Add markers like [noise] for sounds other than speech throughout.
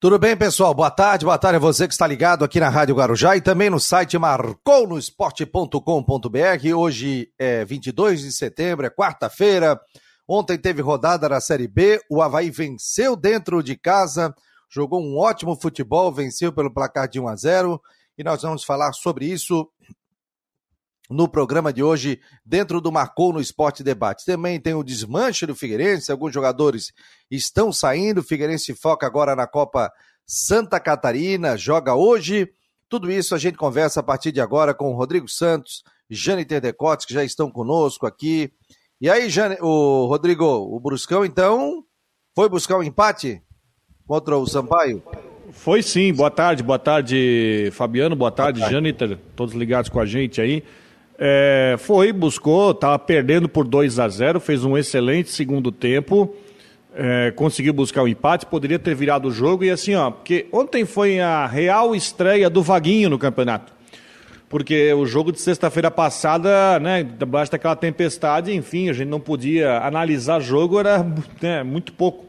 Tudo bem, pessoal? Boa tarde, boa tarde a você que está ligado aqui na Rádio Guarujá e também no site marconosport.com.br. Hoje é 22 de setembro, é quarta-feira. Ontem teve rodada na Série B, o Havaí venceu dentro de casa, jogou um ótimo futebol, venceu pelo placar de 1 a 0 e nós vamos falar sobre isso no programa de hoje, dentro do Marcou no Esporte Debate. Também tem o desmanche do Figueirense, alguns jogadores estão saindo, o Figueirense foca agora na Copa Santa Catarina, joga hoje. Tudo isso a gente conversa a partir de agora com o Rodrigo Santos, Jane Terdecotes, que já estão conosco aqui. E aí, Jane, o Rodrigo, o Bruscão, então, foi buscar o um empate contra o Sampaio? Foi sim, boa tarde, boa tarde, Fabiano, boa tarde, boa tarde. Jâniter, todos ligados com a gente aí. É, foi, buscou, estava perdendo por 2 a 0 fez um excelente segundo tempo, é, conseguiu buscar o empate, poderia ter virado o jogo, e assim, ó, porque ontem foi a real estreia do Vaguinho no campeonato. Porque o jogo de sexta-feira passada, né, debaixo daquela tempestade, enfim, a gente não podia analisar jogo, era né, muito pouco.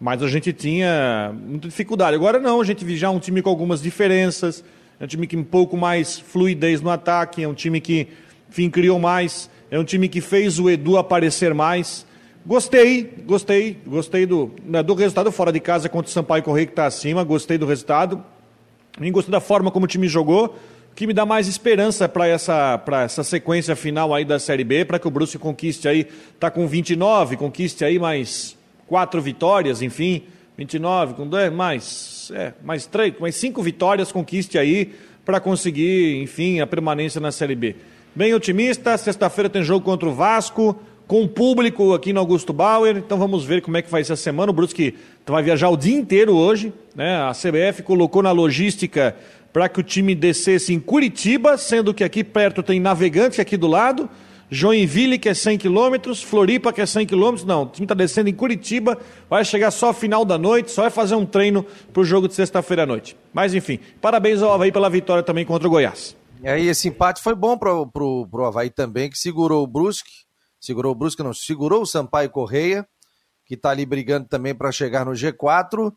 Mas a gente tinha muita dificuldade. Agora não, a gente viu já um time com algumas diferenças, é um time que um pouco mais fluidez no ataque, é um time que enfim, criou mais. É um time que fez o Edu aparecer mais. Gostei, gostei, gostei do, né, do resultado fora de casa contra o Sampaio Correia que está acima, gostei do resultado. E gostei da forma como o time jogou, que me dá mais esperança para essa, essa sequência final aí da Série B, para que o Bruce conquiste aí, tá com 29, conquiste aí mais quatro vitórias, enfim, 29, com dois, mais, é, mais três, mais cinco vitórias, conquiste aí para conseguir, enfim, a permanência na Série B bem otimista. Sexta-feira tem jogo contra o Vasco, com público aqui no Augusto Bauer. Então vamos ver como é que vai ser a semana. O Brusque vai viajar o dia inteiro hoje. Né? A CBF colocou na logística para que o time descesse em Curitiba, sendo que aqui perto tem Navegante, aqui do lado. Joinville, que é 100 quilômetros, Floripa, que é 100 quilômetros. Não, o time está descendo em Curitiba, vai chegar só final da noite, só vai fazer um treino para o jogo de sexta-feira à noite. Mas enfim, parabéns ao Havaí pela vitória também contra o Goiás. E aí esse empate foi bom para pro, pro Havaí também, que segurou o Brusque, segurou o Brusque não, segurou o Sampaio Correia, que está ali brigando também para chegar no G4,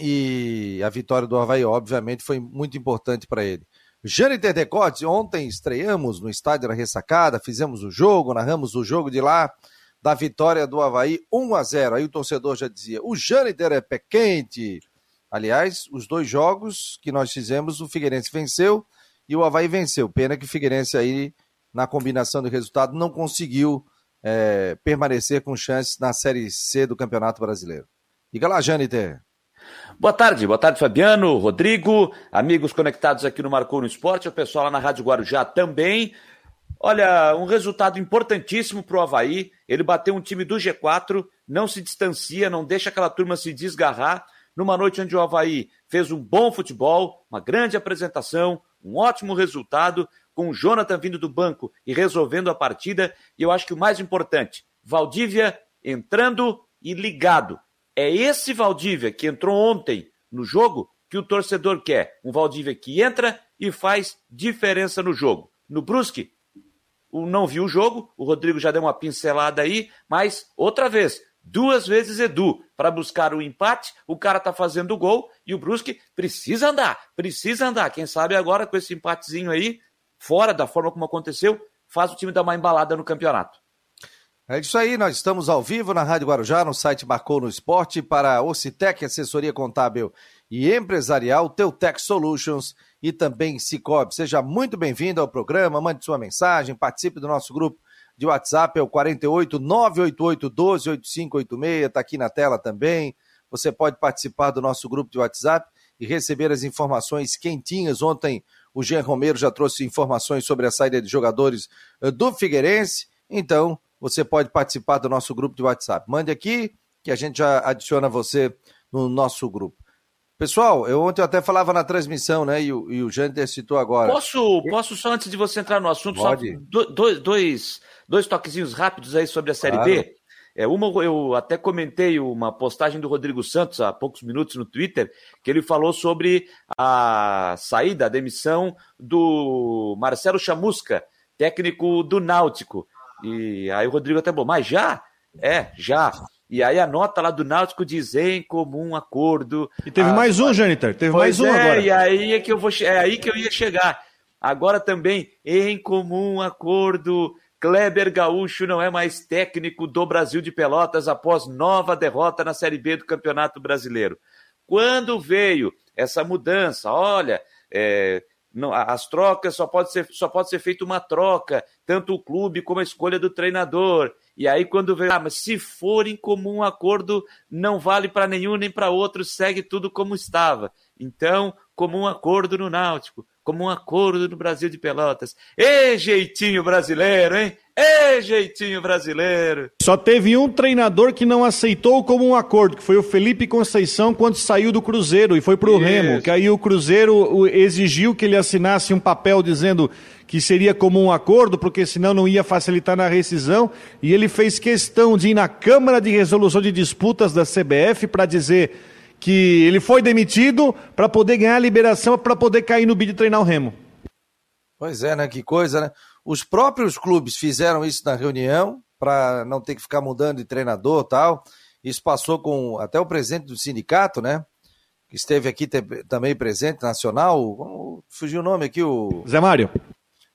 e a vitória do Havaí, obviamente, foi muito importante para ele. Jâniter Decotes, ontem estreamos no estádio da Ressacada, fizemos o jogo, narramos o jogo de lá, da vitória do Havaí 1 a 0 Aí o torcedor já dizia: o Jâniter é pé quente. Aliás, os dois jogos que nós fizemos, o Figueirense venceu e o Havaí venceu. Pena que o Figueirense aí, na combinação do resultado, não conseguiu é, permanecer com chances na Série C do Campeonato Brasileiro. Diga lá, Jâniter. Boa tarde, boa tarde, Fabiano, Rodrigo, amigos conectados aqui no Marcou no Esporte, o pessoal lá na Rádio Guarujá também. Olha, um resultado importantíssimo para o Havaí. Ele bateu um time do G4, não se distancia, não deixa aquela turma se desgarrar. Numa noite onde o Havaí fez um bom futebol, uma grande apresentação, um ótimo resultado, com o Jonathan vindo do banco e resolvendo a partida. E eu acho que o mais importante, Valdívia entrando e ligado. É esse Valdívia que entrou ontem no jogo que o torcedor quer. Um Valdívia que entra e faz diferença no jogo. No Brusque, não viu o jogo, o Rodrigo já deu uma pincelada aí, mas outra vez, duas vezes Edu para buscar o empate. O cara tá fazendo o gol e o Brusque precisa andar, precisa andar. Quem sabe agora com esse empatezinho aí, fora da forma como aconteceu, faz o time dar uma embalada no campeonato. É isso aí, nós estamos ao vivo na Rádio Guarujá, no site Marcou no Esporte, para Ocitec, assessoria contábil e empresarial, Teutec Solutions e também Cicobi. Seja muito bem-vindo ao programa, mande sua mensagem, participe do nosso grupo de WhatsApp é o 48 988 12 8586, está aqui na tela também. Você pode participar do nosso grupo de WhatsApp e receber as informações quentinhas. Ontem o Jean Romero já trouxe informações sobre a saída de jogadores eh, do Figueirense. Então, você pode participar do nosso grupo de WhatsApp. Mande aqui que a gente já adiciona você no nosso grupo. Pessoal, eu ontem eu até falava na transmissão, né? E o, e o Jander citou agora. Posso, posso só, antes de você entrar no assunto, Pode. só dois, dois, dois toquezinhos rápidos aí sobre a Série claro. B? É, uma, eu até comentei uma postagem do Rodrigo Santos há poucos minutos no Twitter, que ele falou sobre a saída, a demissão do Marcelo Chamusca, técnico do Náutico. E aí o Rodrigo até falou, mas já? É, já. E aí a nota lá do Náutico diz em comum acordo. E teve a... mais um, Jâniter, teve pois mais um é, agora. E aí é que eu vou é aí que eu ia chegar. Agora também em comum acordo. Kleber Gaúcho não é mais técnico do Brasil de Pelotas após nova derrota na Série B do Campeonato Brasileiro. Quando veio essa mudança, olha, é, não, as trocas só pode ser só pode ser feita uma troca, tanto o clube como a escolha do treinador. E aí quando vem, ah, mas se for em comum acordo, não vale para nenhum nem para outro, segue tudo como estava. Então, comum acordo no Náutico, comum acordo no Brasil de Pelotas. E jeitinho brasileiro, hein? E jeitinho brasileiro. Só teve um treinador que não aceitou como um acordo, que foi o Felipe Conceição quando saiu do Cruzeiro e foi pro Isso. Remo, que aí o Cruzeiro exigiu que ele assinasse um papel dizendo que seria como um acordo, porque senão não ia facilitar na rescisão, e ele fez questão de ir na Câmara de Resolução de Disputas da CBF para dizer que ele foi demitido para poder ganhar a liberação para poder cair no bid e treinar o Remo. Pois é, né? Que coisa, né? Os próprios clubes fizeram isso na reunião para não ter que ficar mudando de treinador tal. Isso passou com até o presidente do sindicato, né? Que esteve aqui também presente, nacional. Fugiu o nome aqui, o. Zé Mário.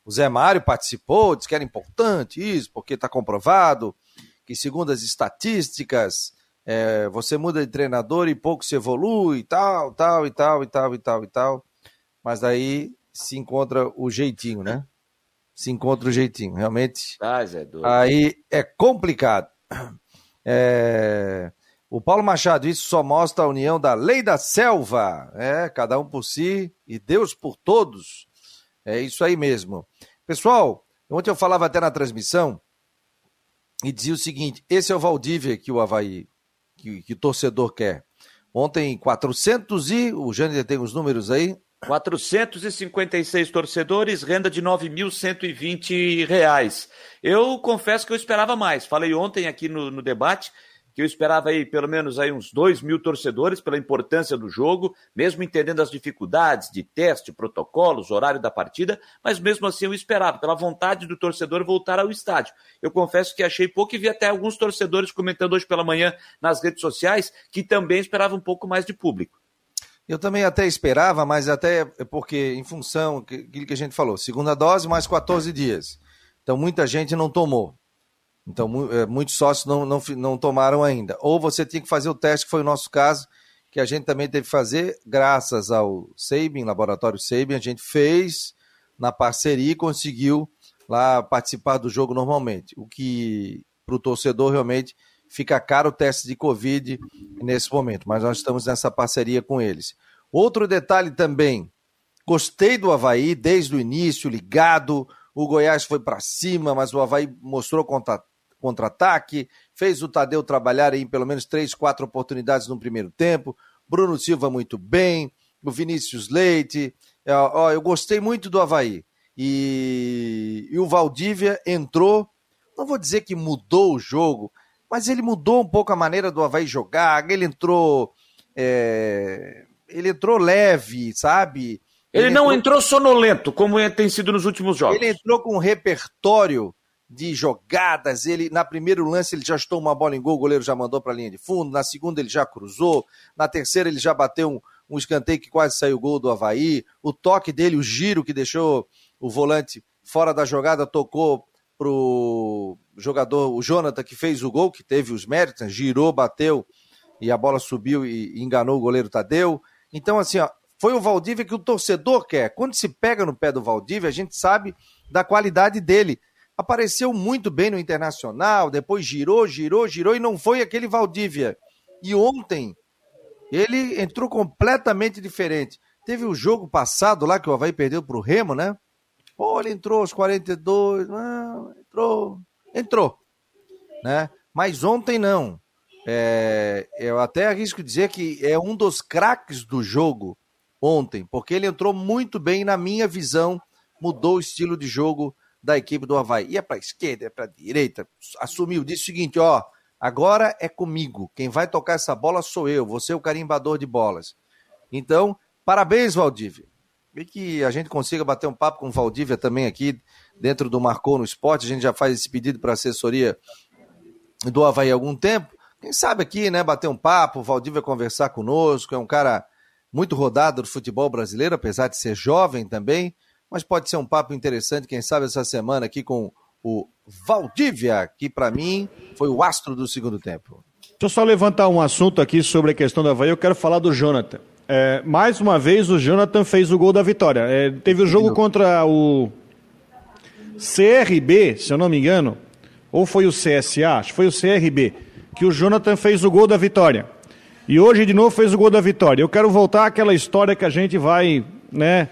O Zé Mário participou, disse que era importante isso, porque está comprovado que, segundo as estatísticas, é, você muda de treinador e pouco se evolui, tal, tal, e tal, e tal, e tal, e tal. Mas daí se encontra o jeitinho, né? Se encontra o jeitinho, realmente. Ah, Zé, doido. Aí é complicado. É... O Paulo Machado, isso só mostra a união da lei da selva. É, cada um por si e Deus por todos. É isso aí mesmo. Pessoal, ontem eu falava até na transmissão e dizia o seguinte: esse é o Valdívia que o Havaí, que, que torcedor quer. Ontem, 400 e. O Jânio tem os números aí. 456 torcedores, renda de R$ 9.120. Eu confesso que eu esperava mais. Falei ontem aqui no, no debate que eu esperava aí pelo menos aí uns 2 mil torcedores pela importância do jogo, mesmo entendendo as dificuldades de teste, protocolos, horário da partida, mas mesmo assim eu esperava, pela vontade do torcedor voltar ao estádio. Eu confesso que achei pouco e vi até alguns torcedores comentando hoje pela manhã nas redes sociais que também esperavam um pouco mais de público. Eu também até esperava, mas até porque, em função daquilo que a gente falou, segunda dose mais 14 dias. Então, muita gente não tomou. Então, é, muitos sócios não, não, não tomaram ainda. Ou você tinha que fazer o teste, que foi o nosso caso, que a gente também teve que fazer, graças ao Sabin, Laboratório Sabin, a gente fez na parceria e conseguiu lá participar do jogo normalmente. O que para o torcedor realmente fica caro o teste de Covid nesse momento, mas nós estamos nessa parceria com eles. Outro detalhe também, gostei do Havaí desde o início, ligado, o Goiás foi para cima, mas o Havaí mostrou contra-ataque, fez o Tadeu trabalhar em pelo menos três, quatro oportunidades no primeiro tempo, Bruno Silva muito bem, o Vinícius Leite, é, ó, eu gostei muito do Havaí. E, e o Valdívia entrou, não vou dizer que mudou o jogo, mas ele mudou um pouco a maneira do Havaí jogar, ele entrou. É, ele entrou leve, sabe? Ele, ele não entrou... entrou sonolento, como tem sido nos últimos jogos. Ele entrou com um repertório de jogadas. Ele na primeiro lance ele já estou uma bola em gol, o goleiro já mandou para a linha de fundo. Na segunda ele já cruzou. Na terceira ele já bateu um, um escanteio que quase saiu o gol do Havaí. O toque dele, o giro que deixou o volante fora da jogada, tocou pro jogador, o Jonathan, que fez o gol, que teve os méritos, né? girou, bateu e a bola subiu e enganou o goleiro Tadeu. Então, assim, ó, foi o Valdívia que o torcedor quer. Quando se pega no pé do Valdívia, a gente sabe da qualidade dele. Apareceu muito bem no Internacional, depois girou, girou, girou e não foi aquele Valdívia. E ontem ele entrou completamente diferente. Teve o jogo passado lá que o Havaí perdeu para o Remo, né? Pô, ele entrou aos 42, não, entrou, entrou, né? Mas ontem não. É, eu até arrisco dizer que é um dos craques do jogo ontem, porque ele entrou muito bem na minha visão, mudou o estilo de jogo da equipe do Havaí. Ia para a esquerda, ia para a direita, assumiu, disse o seguinte, ó, agora é comigo, quem vai tocar essa bola sou eu, você é o carimbador de bolas. Então, parabéns, Valdívia. E que a gente consiga bater um papo com o Valdívia também aqui dentro do Marcou no Esporte. A gente já faz esse pedido para a assessoria do Havaí há algum tempo. quem sabe aqui, né, bater um papo, o Valdívia conversar conosco, é um cara muito rodado do futebol brasileiro, apesar de ser jovem também, mas pode ser um papo interessante, quem sabe essa semana aqui com o Valdívia, que para mim foi o astro do segundo tempo. Deixa eu só levantar um assunto aqui sobre a questão da Havaí, eu quero falar do Jonathan. É, mais uma vez o Jonathan fez o gol da vitória. É, teve o jogo contra o CRB, se eu não me engano, ou foi o CSA, acho que foi o CRB, que o Jonathan fez o gol da vitória. E hoje de novo fez o gol da vitória. Eu quero voltar àquela história que a gente vai, né,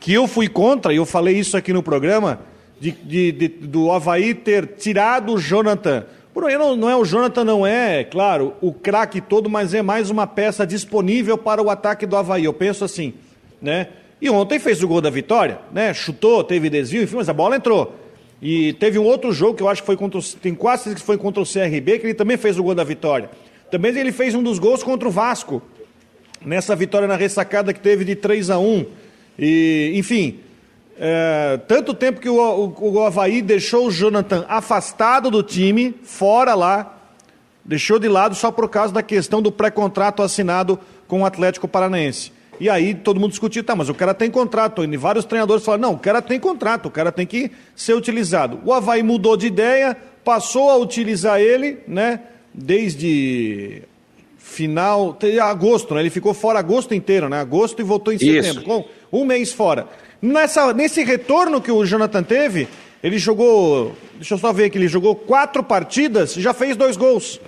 que eu fui contra, e eu falei isso aqui no programa, de, de, de do Havaí ter tirado o Jonathan. Por aí não, não é o Jonathan, não é, claro, o craque todo, mas é mais uma peça disponível para o ataque do Havaí. Eu penso assim, né? E ontem fez o gol da vitória, né? Chutou, teve desvio, enfim, mas a bola entrou. E teve um outro jogo que eu acho que foi contra o, tem quase que foi contra o CRB, que ele também fez o gol da vitória. Também ele fez um dos gols contra o Vasco, nessa vitória na ressacada que teve de 3 a 1 E, enfim, é, tanto tempo que o, o, o Havaí deixou o Jonathan afastado do time, fora lá, deixou de lado só por causa da questão do pré-contrato assinado com o Atlético Paranaense. E aí todo mundo discutiu, tá, mas o cara tem contrato. E vários treinadores falaram, não, o cara tem contrato, o cara tem que ser utilizado. O Havaí mudou de ideia, passou a utilizar ele, né, desde final, agosto, né, ele ficou fora agosto inteiro, né, agosto e voltou em setembro, com um mês fora. Nessa, nesse retorno que o Jonathan teve, ele jogou, deixa eu só ver aqui, ele jogou quatro partidas e já fez dois gols.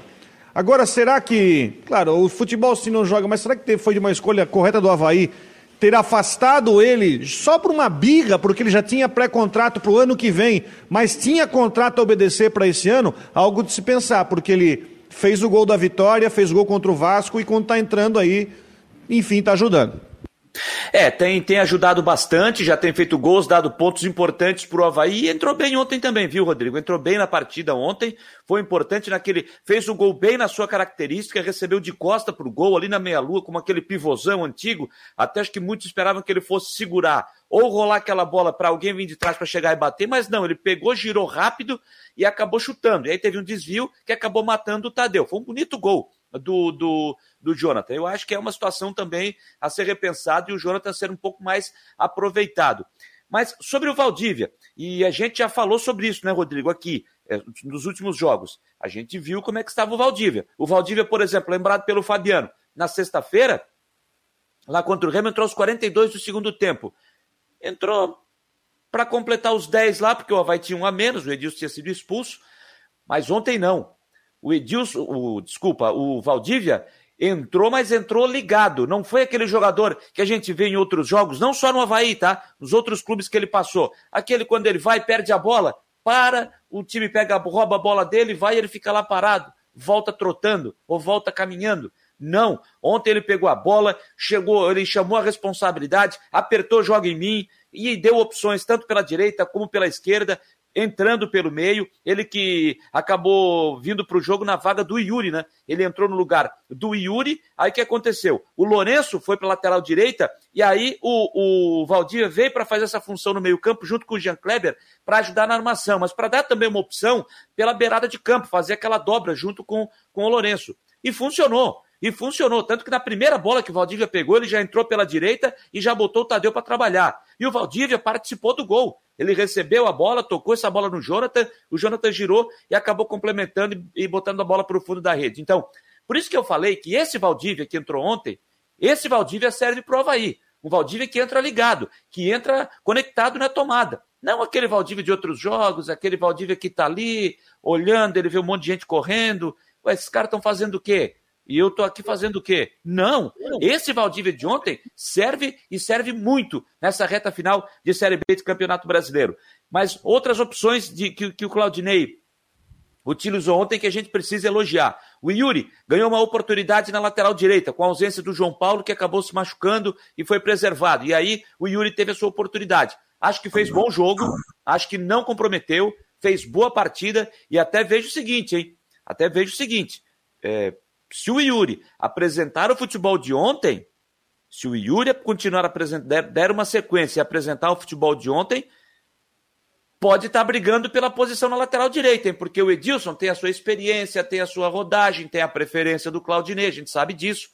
Agora, será que, claro, o futebol se não joga, mas será que foi de uma escolha correta do Havaí ter afastado ele só por uma birra, porque ele já tinha pré-contrato para o ano que vem, mas tinha contrato a obedecer para esse ano? Algo de se pensar, porque ele fez o gol da vitória, fez o gol contra o Vasco e quando está entrando aí, enfim, está ajudando. É, tem, tem ajudado bastante, já tem feito gols, dado pontos importantes para o Havaí e entrou bem ontem também, viu, Rodrigo? Entrou bem na partida ontem, foi importante naquele. Fez o gol bem na sua característica, recebeu de costa para o gol ali na meia-lua, como aquele pivôzão antigo. Até acho que muitos esperavam que ele fosse segurar ou rolar aquela bola para alguém vir de trás para chegar e bater, mas não, ele pegou, girou rápido e acabou chutando. E aí teve um desvio que acabou matando o Tadeu. Foi um bonito gol do, do, do Jonathan. Eu acho que é uma situação também a ser repensada e o Jonathan ser um pouco mais aproveitado. Mas sobre o Valdívia, e a gente já falou sobre isso, né, Rodrigo, aqui, é, nos últimos jogos. A gente viu como é que estava o Valdívia. O Valdívia, por exemplo, lembrado pelo Fabiano, na sexta-feira, lá contra o Remo, entrou aos 42 do segundo tempo. Entrou para completar os 10 lá, porque o Havaí tinha um a menos, o Edilson tinha sido expulso, mas ontem não. O Edilson, o, desculpa, o Valdívia entrou, mas entrou ligado. Não foi aquele jogador que a gente vê em outros jogos, não só no Havaí, tá? Nos outros clubes que ele passou. Aquele quando ele vai, perde a bola, para, o time pega, rouba a bola dele, vai e ele fica lá parado, volta trotando ou volta caminhando. Não, ontem ele pegou a bola, chegou, ele chamou a responsabilidade, apertou, joga em mim e deu opções tanto pela direita como pela esquerda entrando pelo meio, ele que acabou vindo para o jogo na vaga do Yuri, né? Ele entrou no lugar do Yuri, aí o que aconteceu? O Lourenço foi para lateral direita e aí o, o Valdir veio para fazer essa função no meio campo junto com o Jean Kleber para ajudar na armação, mas para dar também uma opção pela beirada de campo, fazer aquela dobra junto com, com o Lourenço. E funcionou. E funcionou, tanto que na primeira bola que o Valdívia pegou, ele já entrou pela direita e já botou o Tadeu para trabalhar. E o Valdívia participou do gol. Ele recebeu a bola, tocou essa bola no Jonathan, o Jonathan girou e acabou complementando e botando a bola para o fundo da rede. Então, por isso que eu falei que esse Valdívia que entrou ontem, esse Valdívia serve para o Havaí. Um Valdívia que entra ligado, que entra conectado na tomada. Não aquele Valdívia de outros jogos, aquele Valdívia que está ali, olhando, ele vê um monte de gente correndo. Ué, esses caras estão fazendo o quê? E eu tô aqui fazendo o quê? Não. Esse Valdívia de ontem serve e serve muito nessa reta final de Série B de Campeonato Brasileiro. Mas outras opções de, que, que o Claudinei utilizou ontem que a gente precisa elogiar. O Yuri ganhou uma oportunidade na lateral direita, com a ausência do João Paulo, que acabou se machucando e foi preservado. E aí o Yuri teve a sua oportunidade. Acho que fez bom jogo, acho que não comprometeu, fez boa partida e até vejo o seguinte, hein? Até vejo o seguinte. É, se o Yuri apresentar o futebol de ontem, se o Yuri continuar apresentando, der uma sequência e apresentar o futebol de ontem, pode estar tá brigando pela posição na lateral direita, hein? porque o Edilson tem a sua experiência, tem a sua rodagem, tem a preferência do Claudinei, a gente sabe disso.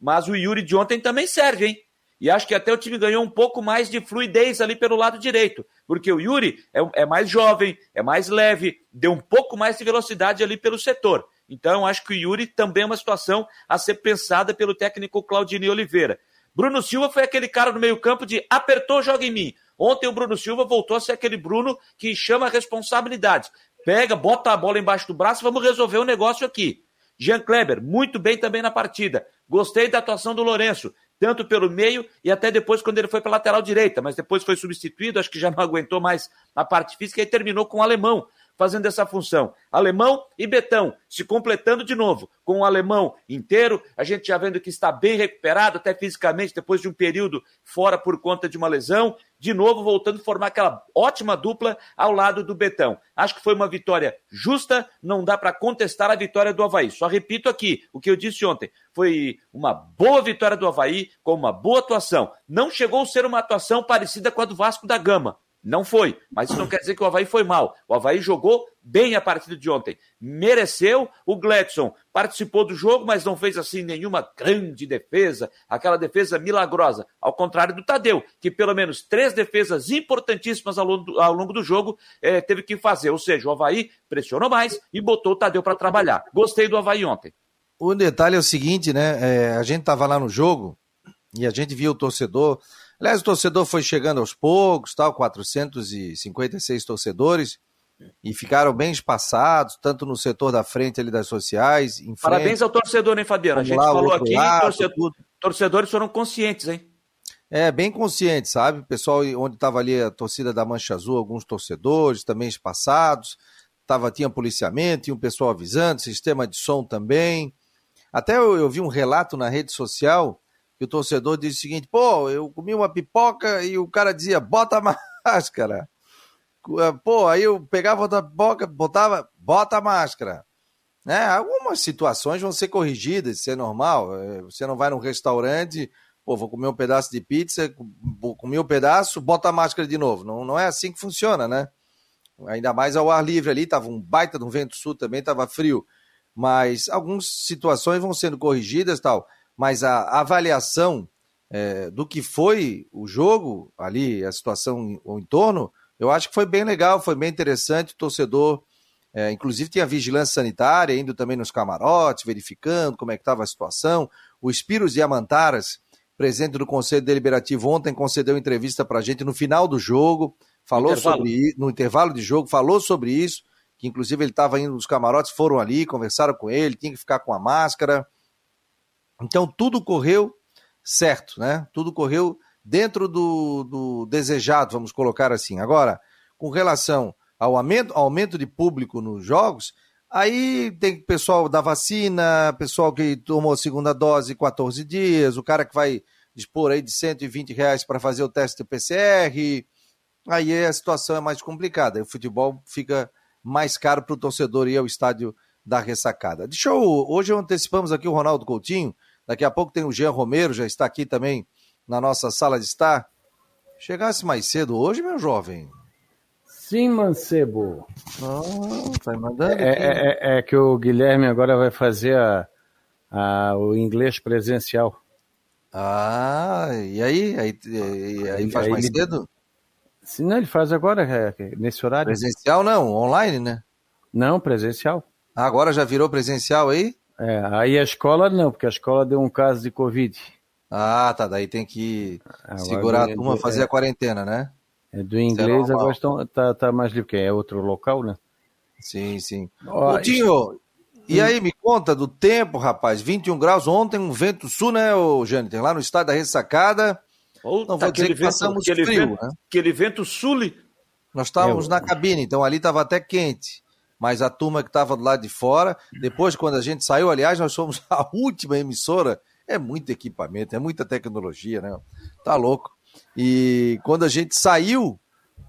Mas o Yuri de ontem também serve, hein? E acho que até o time ganhou um pouco mais de fluidez ali pelo lado direito, porque o Yuri é, é mais jovem, é mais leve, deu um pouco mais de velocidade ali pelo setor. Então, acho que o Yuri também é uma situação a ser pensada pelo técnico Claudinei Oliveira. Bruno Silva foi aquele cara no meio-campo de apertou, joga em mim. Ontem o Bruno Silva voltou a ser aquele Bruno que chama a responsabilidade. Pega, bota a bola embaixo do braço, vamos resolver o negócio aqui. Jean Kleber, muito bem também na partida. Gostei da atuação do Lourenço, tanto pelo meio e até depois quando ele foi para lateral direita, mas depois foi substituído, acho que já não [laughs] aguentou mais a parte física e terminou com o alemão fazendo essa função. Alemão e Betão se completando de novo, com o alemão inteiro, a gente já vendo que está bem recuperado, até fisicamente, depois de um período fora por conta de uma lesão, de novo voltando a formar aquela ótima dupla ao lado do Betão. Acho que foi uma vitória justa, não dá para contestar a vitória do Havaí. Só repito aqui o que eu disse ontem: foi uma boa vitória do Havaí, com uma boa atuação. Não chegou a ser uma atuação parecida com a do Vasco da Gama, não foi, mas isso não quer dizer que o Havaí foi mal. O Havaí jogou bem a partida de ontem. Mereceu. O Gladson participou do jogo, mas não fez assim nenhuma grande defesa, aquela defesa milagrosa. Ao contrário do Tadeu, que pelo menos três defesas importantíssimas ao longo do, ao longo do jogo eh, teve que fazer. Ou seja, o Havaí pressionou mais e botou o Tadeu para trabalhar. Gostei do Havaí ontem. O detalhe é o seguinte, né? É, a gente estava lá no jogo e a gente viu o torcedor Aliás, o torcedor foi chegando aos poucos, tal, 456 torcedores, e ficaram bem espaçados, tanto no setor da frente ali das sociais. Parabéns ao torcedor, hein, Fabiano? A gente falou aqui, lado, torcedor, torcedores foram conscientes, hein? É, bem conscientes, sabe? O pessoal onde estava ali a torcida da Mancha Azul, alguns torcedores também espaçados, tava, tinha policiamento, tinha um pessoal avisando, sistema de som também. Até eu, eu vi um relato na rede social que o torcedor disse o seguinte: pô, eu comi uma pipoca e o cara dizia, bota a [laughs] máscara. Eh, pô, aí eu pegava outra pipoca, botava, bota a máscara. Né? Algumas situações vão ser corrigidas, isso é normal. Eh, você não vai num restaurante, pô, vou comer um pedaço de pizza, comer um pedaço, bota a máscara de novo. Não, não é assim que funciona, né? Ainda mais ao ar livre ali, tava um baita de um vento sul também, tava frio. Mas algumas situações vão sendo corrigidas tal mas a avaliação é, do que foi o jogo ali, a situação o entorno, eu acho que foi bem legal, foi bem interessante. O torcedor, é, inclusive, tinha vigilância sanitária, indo também nos camarotes, verificando como é que estava a situação. O Espiros Amantaras, presidente do Conselho Deliberativo, ontem concedeu entrevista para a gente no final do jogo, falou intervalo. sobre isso, no intervalo de jogo, falou sobre isso, que inclusive ele estava indo nos camarotes, foram ali, conversaram com ele, tinha que ficar com a máscara. Então tudo correu certo, né? Tudo correu dentro do, do desejado, vamos colocar assim. Agora, com relação ao aumento, aumento de público nos jogos, aí tem pessoal da vacina, pessoal que tomou a segunda dose 14 dias, o cara que vai dispor aí de 120 reais para fazer o teste PCR, aí a situação é mais complicada. O futebol fica mais caro para o torcedor ir ao estádio da ressacada. Deixa eu, hoje antecipamos aqui o Ronaldo Coutinho, Daqui a pouco tem o Jean Romero, já está aqui também na nossa sala de estar. Chegasse mais cedo hoje, meu jovem? Sim, Mancebo. Oh, tá mandando é, é, é, que o Guilherme agora vai fazer a, a, o inglês presencial. Ah, e aí? Aí, aí, aí faz aí mais ele... cedo? Sim, não, ele faz agora, é, nesse horário. Presencial não, online, né? Não, presencial. Ah, agora já virou presencial aí? É, aí a escola não, porque a escola deu um caso de Covid. Ah, tá. Daí tem que agora segurar a turma, é, fazer a quarentena, né? É, do é inglês é agora estão, tá, tá mais livre, porque é outro local, né? Sim, sim. Ó, Tinho, e aí, me conta do tempo, rapaz. 21 graus ontem, um vento sul, né, ô Jâniter? Lá no estado da ressacada. Não vou dizer que vento, passamos aquele frio, vento, né? Aquele vento sul. Nós estávamos é, na cabine, então ali estava até quente mas a turma que estava do lado de fora, depois quando a gente saiu, aliás, nós fomos [laughs] a última emissora, é muito equipamento, é muita tecnologia, né? Tá louco. E quando a gente saiu,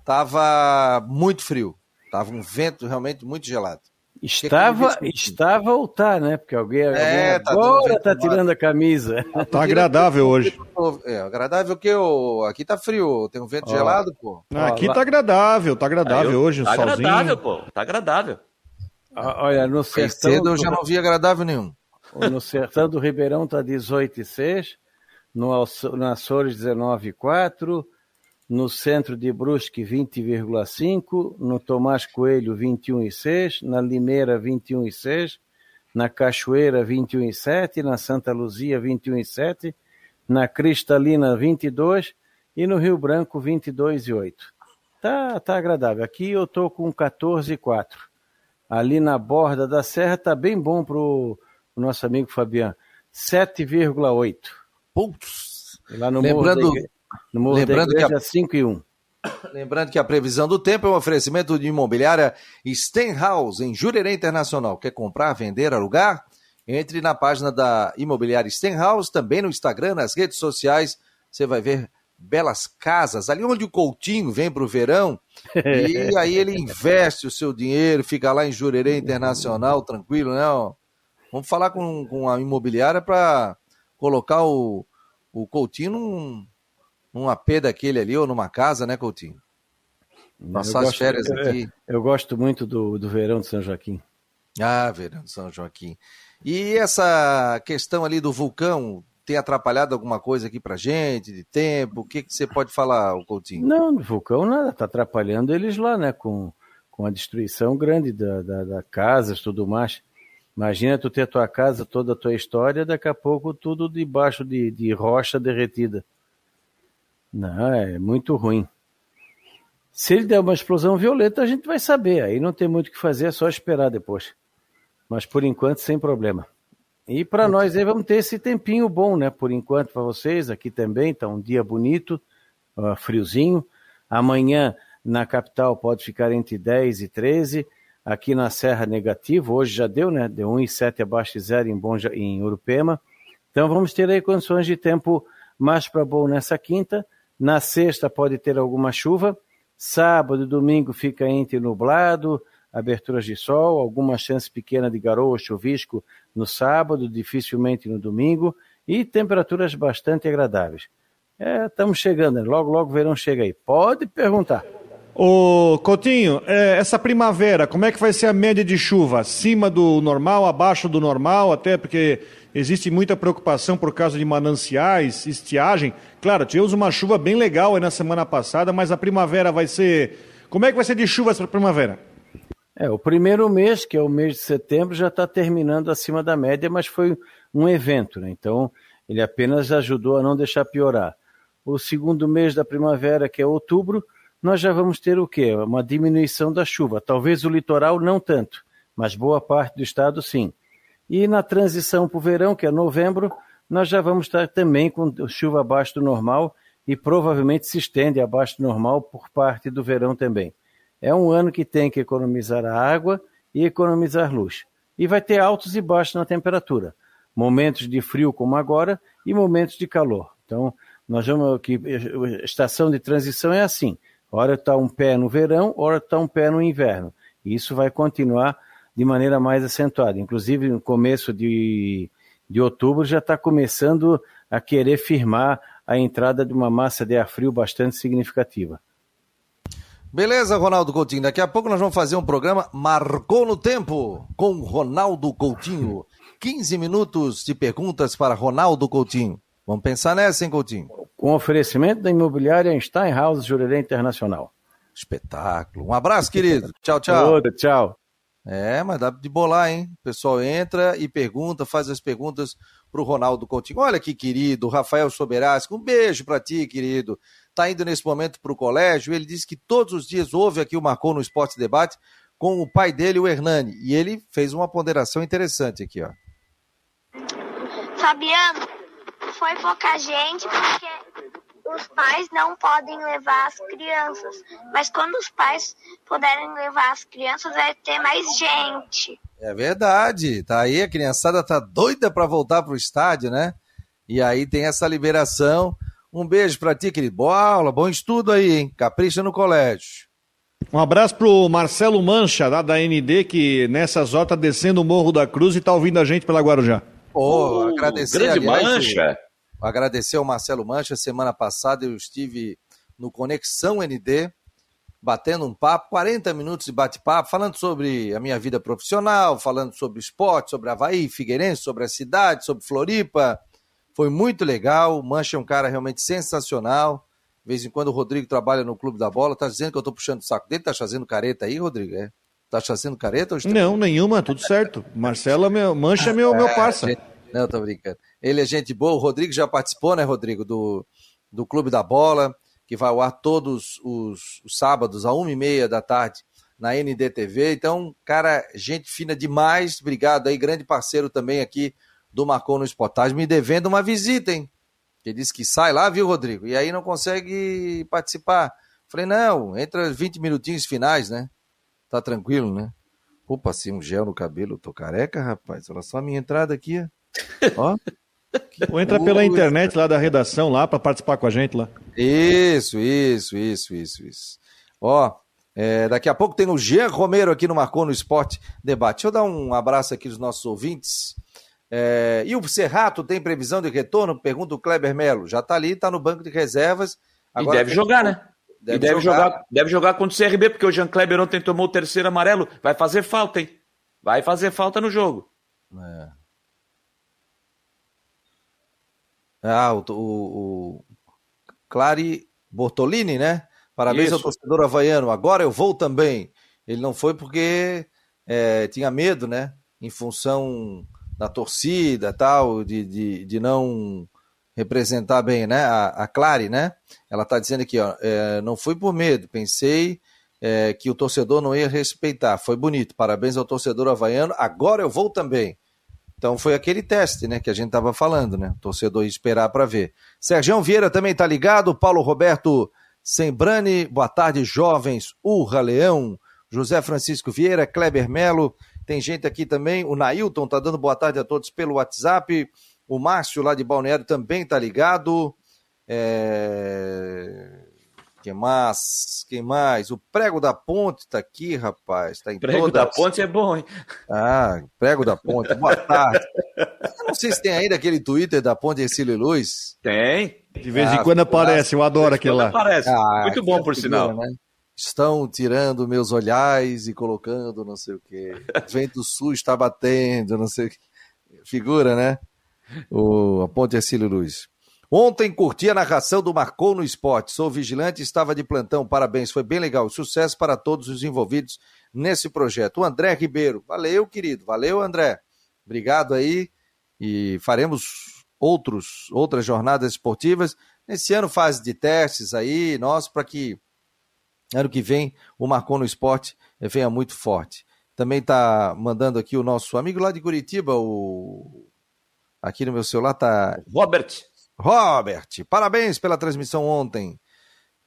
tava muito frio, tava um vento realmente muito gelado. Estava, estava ou tá, né? Porque alguém, é, alguém tá agora [laughs] tá tirando a camisa. Tá agradável hoje. É, agradável que eu, aqui tá frio, tem um vento gelado, pô. Aqui tá agradável, tá agradável hoje, tá solzinho. Tá agradável, pô, tá agradável. Olha, no sertão... Cedo eu já não vi agradável nenhum. No sertão do Ribeirão tá 18,6, no, no Açores 19,4, no centro de Brusque 20,5, no Tomás Coelho 21,6, na Limeira 21,6, na Cachoeira 21,7, na Santa Luzia 21,7, na Cristalina 22 e no Rio Branco 22,8. Tá, tá agradável. Aqui eu tô com 14,4. Ali na borda da serra tá bem bom pro, pro nosso amigo Fabiano. 7,8. Putz. Lá no Lembrando, no Morro Lembrando da Igreja, que a... 5 e 1. Lembrando que a previsão do tempo é um oferecimento de imobiliária Stenhouse, em Jurerê Internacional. Quer comprar, vender, alugar? Entre na página da imobiliária Stenhouse, também no Instagram, nas redes sociais. Você vai ver belas casas, ali onde o Coutinho vem para o verão, [laughs] e aí ele investe o seu dinheiro, fica lá em Jurerê Internacional, tranquilo, né? Vamos falar com, com a imobiliária para colocar o, o Coutinho num, num AP daquele ali ou numa casa, né, Coutinho? Passar as férias aqui. Eu gosto muito do, do verão de São Joaquim. Ah, verão de São Joaquim. E essa questão ali do vulcão tem atrapalhado alguma coisa aqui pra gente, de tempo? O que, que você pode falar, Coutinho? Não, o vulcão nada, tá atrapalhando eles lá, né, com, com a destruição grande da, da, da casas, tudo mais. Imagina tu ter a tua casa, toda a tua história, daqui a pouco tudo debaixo de, de rocha derretida. Não, é muito ruim. Se ele der uma explosão violenta, a gente vai saber. Aí não tem muito o que fazer, é só esperar depois. Mas por enquanto, sem problema. E para nós aí vamos ter esse tempinho bom, né? Por enquanto, para vocês, aqui também, tá um dia bonito, uh, friozinho. Amanhã na capital pode ficar entre 10 e 13. Aqui na Serra negativo, hoje já deu, né? Deu 1,7 abaixo de zero em, Bonja, em Urupema. Então vamos ter aí condições de tempo mais para bom nessa quinta na sexta pode ter alguma chuva. Sábado e domingo fica entre nublado, aberturas de sol, alguma chance pequena de garoa, chuvisco no sábado, dificilmente no domingo, e temperaturas bastante agradáveis. É, estamos chegando, né? logo, logo o verão chega aí. Pode perguntar. Ô Coutinho, é, essa primavera, como é que vai ser a média de chuva? Acima do normal, abaixo do normal? Até porque existe muita preocupação por causa de mananciais, estiagem. Claro, tivemos uma chuva bem legal aí na semana passada, mas a primavera vai ser. Como é que vai ser de chuvas para a primavera? É, o primeiro mês, que é o mês de setembro, já está terminando acima da média, mas foi um evento, né? Então, ele apenas ajudou a não deixar piorar. O segundo mês da primavera, que é outubro, nós já vamos ter o quê? Uma diminuição da chuva. Talvez o litoral não tanto, mas boa parte do estado sim. E na transição para o verão, que é novembro, nós já vamos estar também com chuva abaixo do normal e provavelmente se estende abaixo do normal por parte do verão também. É um ano que tem que economizar a água e economizar luz. E vai ter altos e baixos na temperatura. Momentos de frio como agora e momentos de calor. Então, nós vamos que estação de transição é assim. Hora está um pé no verão, hora está um pé no inverno. E isso vai continuar de maneira mais acentuada. Inclusive, no começo de, de outubro já está começando a querer firmar a entrada de uma massa de ar frio bastante significativa. Beleza, Ronaldo Coutinho. Daqui a pouco nós vamos fazer um programa Marcou no Tempo com Ronaldo Coutinho. [laughs] 15 minutos de perguntas para Ronaldo Coutinho. Vamos pensar nessa, hein, Coutinho? Com oferecimento da imobiliária Steinhaus Jurerê Internacional. Espetáculo. Um abraço, querido. Tchau, tchau. Tchau. É, mas dá de bolar, hein? O pessoal entra e pergunta, faz as perguntas pro Ronaldo Coutinho. Olha que querido, Rafael Soberasco, um beijo para ti, querido. Tá indo nesse momento pro colégio. Ele disse que todos os dias ouve aqui o Marcou no Esporte Debate com o pai dele, o Hernani. E ele fez uma ponderação interessante aqui, ó. Fabiano, foi pouca gente porque os pais não podem levar as crianças, mas quando os pais puderem levar as crianças, vai ter mais gente. É verdade, tá aí, a criançada tá doida para voltar pro estádio, né? E aí tem essa liberação. Um beijo para ti, querido. Boa aula, bom estudo aí, hein? Capricha no colégio. Um abraço pro Marcelo Mancha, lá da ND, que nessas horas tá descendo o Morro da Cruz e tá ouvindo a gente pela Guarujá. Oh, uh, agradecer, grande aliás, Mancha. Agradecer ao Marcelo Mancha. Semana passada eu estive no Conexão ND, batendo um papo, 40 minutos de bate-papo, falando sobre a minha vida profissional, falando sobre esporte, sobre Havaí, Figueirense, sobre a cidade, sobre Floripa. Foi muito legal. O Mancha é um cara realmente sensacional. De vez em quando o Rodrigo trabalha no Clube da Bola, tá dizendo que eu tô puxando o saco dele, tá fazendo careta aí, Rodrigo? É? Tá fazendo careta? Hoje Não, nenhuma, tudo certo. Marcelo, meu, Mancha é meu, meu parça. Gente... Não, tô brincando. Ele é gente boa. O Rodrigo já participou, né, Rodrigo, do, do Clube da Bola, que vai ao ar todos os, os sábados, a uma e meia da tarde, na NDTV. Então, cara, gente fina demais. Obrigado aí, grande parceiro também aqui do Marcou no Esportagem, me devendo uma visita, hein? Ele disse que sai lá, viu, Rodrigo? E aí não consegue participar. Falei, não, entra 20 minutinhos finais, né? Tá tranquilo, né? Pô, passei um gel no cabelo, tô careca, rapaz. Olha só a minha entrada aqui, ó. [laughs] Ou entra pela internet lá da redação, lá, para participar com a gente lá. Isso, isso, isso, isso, isso. Ó, é, daqui a pouco tem o Jean Romero aqui no Marcou no Esporte Debate. Deixa eu dar um abraço aqui dos nossos ouvintes. É, e o Serrato tem previsão de retorno? Pergunta o Kleber Melo. Já está ali, está no banco de reservas. Agora e deve jogar, né? Deve, e deve jogar. jogar. deve jogar contra o CRB, porque o Jean Kleber ontem tomou o terceiro amarelo. Vai fazer falta, hein? Vai fazer falta no jogo. É. Ah, o, o, o Clari Bortolini, né? Parabéns Isso. ao torcedor havaiano. Agora eu vou também. Ele não foi porque é, tinha medo, né? Em função da torcida tal, de, de, de não representar bem, né? A, a Clary, né? Ela está dizendo aqui, ó, é, não foi por medo, pensei é, que o torcedor não ia respeitar. Foi bonito, parabéns ao torcedor havaiano. Agora eu vou também. Então foi aquele teste, né, que a gente estava falando, né? Torcedor ia esperar para ver. Sérgio Vieira também está ligado. Paulo Roberto Sembrani, boa tarde, jovens. Urra Leão, José Francisco Vieira, Kleber Melo, tem gente aqui também, o Nailton está dando boa tarde a todos pelo WhatsApp. O Márcio lá de Balneário também está ligado. É... Quem mais? Quem mais? O Prego da Ponte está aqui, rapaz. Tá em prego todas... da Ponte é bom, hein? Ah, Prego da Ponte. Boa tarde. Eu não sei se tem ainda aquele Twitter da Ponte Ercílio Luz. Tem. De vez ah, em quando aparece, eu adoro aquele lá. Aparece. Ah, Muito bom, por sinal. Né? estão tirando meus olhares e colocando não sei o que. Vento sul está batendo, não sei o que. Figura, né? O, a Ponte Ercílio Luz. Ontem curti a narração do Marcou no Esporte. Sou vigilante, estava de plantão. Parabéns, foi bem legal. Sucesso para todos os envolvidos nesse projeto. O André Ribeiro. Valeu, querido. Valeu, André. Obrigado aí. E faremos outros, outras jornadas esportivas. Nesse ano, fase de testes aí, nós, para que Ano que vem, o Marcou no Esporte venha muito forte. Também está mandando aqui o nosso amigo lá de Curitiba, o. Aqui no meu celular está. Robert. Robert, parabéns pela transmissão ontem.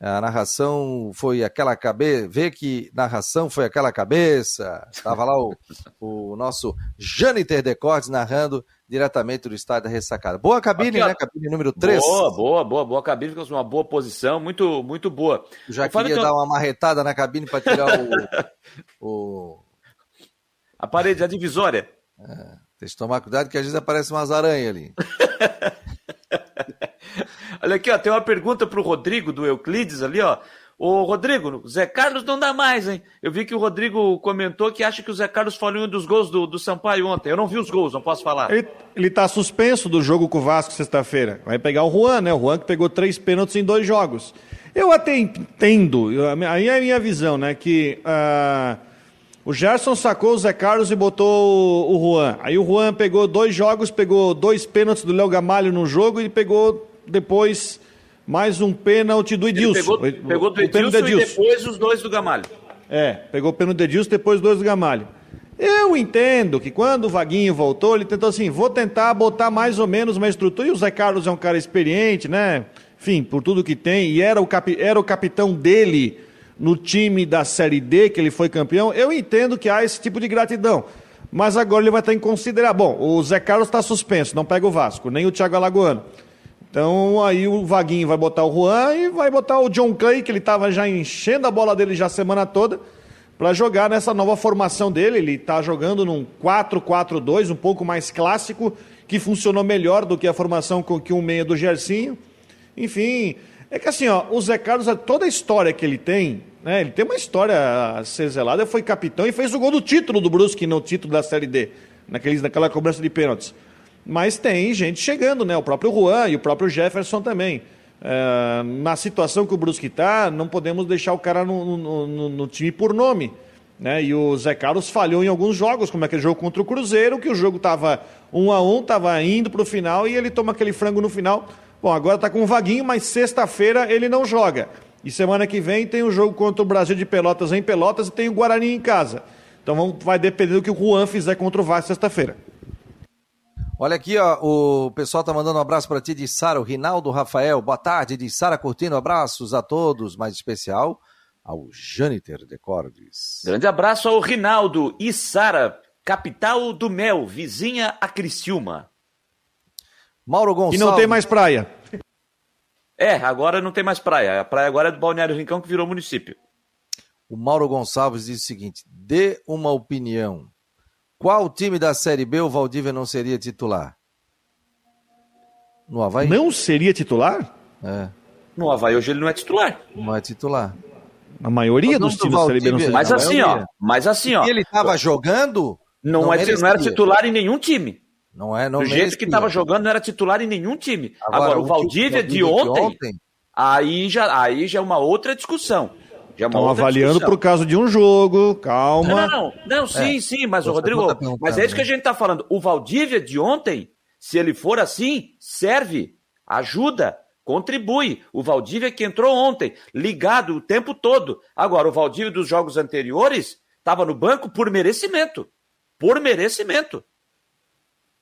A narração foi aquela cabeça. Vê que narração foi aquela cabeça. Estava lá o, o nosso Jâniter Decortes narrando diretamente do estádio da ressacada. Boa cabine, Aqui, né? Cabine número 3. Boa, boa, boa, boa cabine, ficou uma boa posição, muito, muito boa. Eu já eu queria dar uma marretada na cabine para tirar o, [laughs] o, A parede, a divisória. É, tem que tomar cuidado que às vezes aparece umas aranhas ali. [laughs] Olha aqui, ó, tem uma pergunta para o Rodrigo do Euclides ali, ó. Ô, Rodrigo, Zé Carlos não dá mais, hein? Eu vi que o Rodrigo comentou que acha que o Zé Carlos falhou um dos gols do, do Sampaio ontem. Eu não vi os gols, não posso falar. Ele, ele tá suspenso do jogo com o Vasco sexta-feira. Vai pegar o Juan, né? O Juan que pegou três pênaltis em dois jogos. Eu até entendo, aí é a minha visão, né? Que uh, o Gerson sacou o Zé Carlos e botou o Juan. Aí o Juan pegou dois jogos, pegou dois pênaltis do Léo Gamalho no jogo e pegou depois mais um pênalti do Edilson. Ele pegou, pegou do Edilson, Edilson, e depois os dois do Gamalho. É, pegou o pênalti do Edilson, depois os dois do Gamalho. Eu entendo que quando o Vaguinho voltou, ele tentou assim, vou tentar botar mais ou menos uma estrutura, e o Zé Carlos é um cara experiente, né? Enfim, por tudo que tem, e era o, era o capitão dele no time da Série D, que ele foi campeão, eu entendo que há esse tipo de gratidão. Mas agora ele vai ter que considerar. Bom, o Zé Carlos está suspenso, não pega o Vasco, nem o Thiago Alagoano Então aí o Vaguinho vai botar o Juan e vai botar o John Clay, que ele estava já enchendo a bola dele já a semana toda, para jogar nessa nova formação dele. Ele está jogando num 4-4-2, um pouco mais clássico, que funcionou melhor do que a formação que um meia do Gersinho. Enfim, é que assim, ó, o Zé Carlos, toda a história que ele tem, né? Ele tem uma história a ser zelada, foi capitão e fez o gol do título do Brusque no título da Série D, naqueles, naquela cobrança de pênaltis. Mas tem gente chegando, né? O próprio Juan e o próprio Jefferson também. É, na situação que o Brusque está, não podemos deixar o cara no, no, no, no, time por nome. Né? E o Zé Carlos falhou em alguns jogos, como aquele jogo contra o Cruzeiro, que o jogo estava um a um, estava indo para o final e ele toma aquele frango no final. Bom, agora está com um vaguinho, mas sexta-feira ele não joga. E semana que vem tem o jogo contra o Brasil de Pelotas em Pelotas e tem o Guarani em casa. Então vai depender do que o Juan fizer contra o Vasco sexta-feira. Olha aqui, ó, o pessoal tá mandando um abraço para ti de Sara, o Rinaldo Rafael. Boa tarde, de Sara Curtino. Abraços a todos, mais especial ao Jâniter Decordes. Grande abraço ao Rinaldo e Sara, capital do mel, vizinha a Criciúma. Mauro Gonçalves. E não tem mais praia. É, agora não tem mais praia. A praia agora é do Balneário Rincão, que virou município. O Mauro Gonçalves diz o seguinte: dê uma opinião. Qual time da Série B o Valdívia não seria titular? No Havaí? Não seria titular? É. No Havaí hoje ele não é titular. Não é titular. A maioria dos times da Série B não seria Mas assim, ó. Mas assim, ó. E ele estava jogando? Não, não, é, não era titular em nenhum time. Não é, não Do jeito que estava jogando, não era titular em nenhum time. Agora, Agora o, Valdívia de ontem, ontem, aí, já, aí já é uma outra discussão. Já Estão avaliando por causa de um jogo, calma. Não, não, não, sim, é. sim, mas o Rodrigo, mas é isso que a gente está falando. O Valdívia de ontem, se ele for assim, serve, ajuda, contribui. O Valdívia que entrou ontem, ligado o tempo todo. Agora, o Valdívia dos jogos anteriores estava no banco por merecimento. Por merecimento.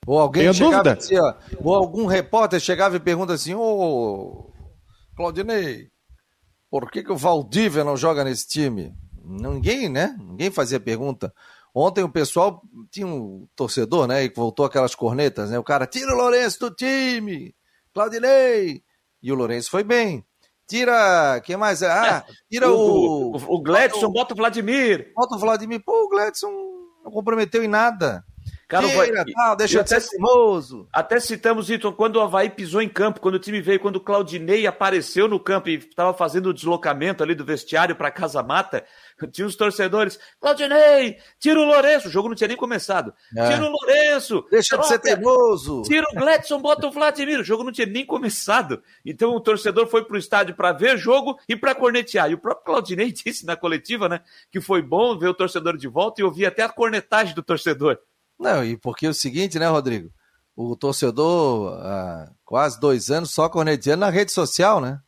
Ou alguém chegava assim, ó, ou algum repórter chegava e pergunta assim, ô Claudinei, por que, que o Valdívia não joga nesse time? Ninguém, né? Ninguém fazia pergunta. Ontem o pessoal tinha um torcedor, né? E voltou aquelas cornetas, né? O cara, tira o Lourenço do time! Claudinei! E o Lourenço foi bem. Tira. Quem mais? Ah, tira o. O, o, o bota o Vladimir. Bota o Vladimir. Pô, o Gledson não comprometeu em nada. Cara, Tira, vai... tal, deixa de ser famoso. Até citamos isso quando o Havaí pisou em campo, quando o time veio, quando o Claudinei apareceu no campo e estava fazendo o deslocamento ali do vestiário para Casa Mata, [laughs] tinha os torcedores, Claudinei, tira o Lourenço, o jogo não tinha nem começado. É. Tira o Lourenço. Deixa troca, de ser teimoso. Tira o Gledson, bota o Vladimir, o jogo não tinha nem começado. Então o torcedor foi para o estádio para ver jogo e para cornetear. E o próprio Claudinei [laughs] disse na coletiva, né, que foi bom ver o torcedor de volta e ouvir até a cornetagem do torcedor. Não, e porque é o seguinte, né, Rodrigo? O torcedor há quase dois anos só corneteando na rede social, né?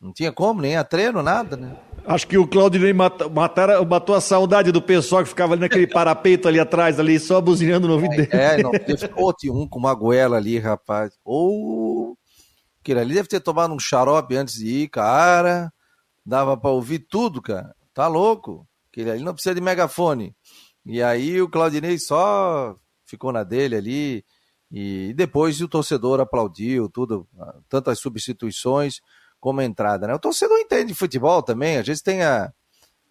Não tinha como, nem a treino, nada, né? Acho que o Claudinei matou, matou a saudade do pessoal que ficava ali naquele parapeito ali atrás, ali, só buzinando no ouvido dele. É, não, [laughs] ficou um com uma goela ali, rapaz. Ou aquele ali deve ter tomado um xarope antes de ir, cara. Dava para ouvir tudo, cara. Tá louco? Aquele ali não precisa de megafone. E aí o Claudinei só ficou na dele ali. E depois o torcedor aplaudiu tudo, tantas substituições como a entrada. Né? O torcedor entende futebol também, às vezes tem a,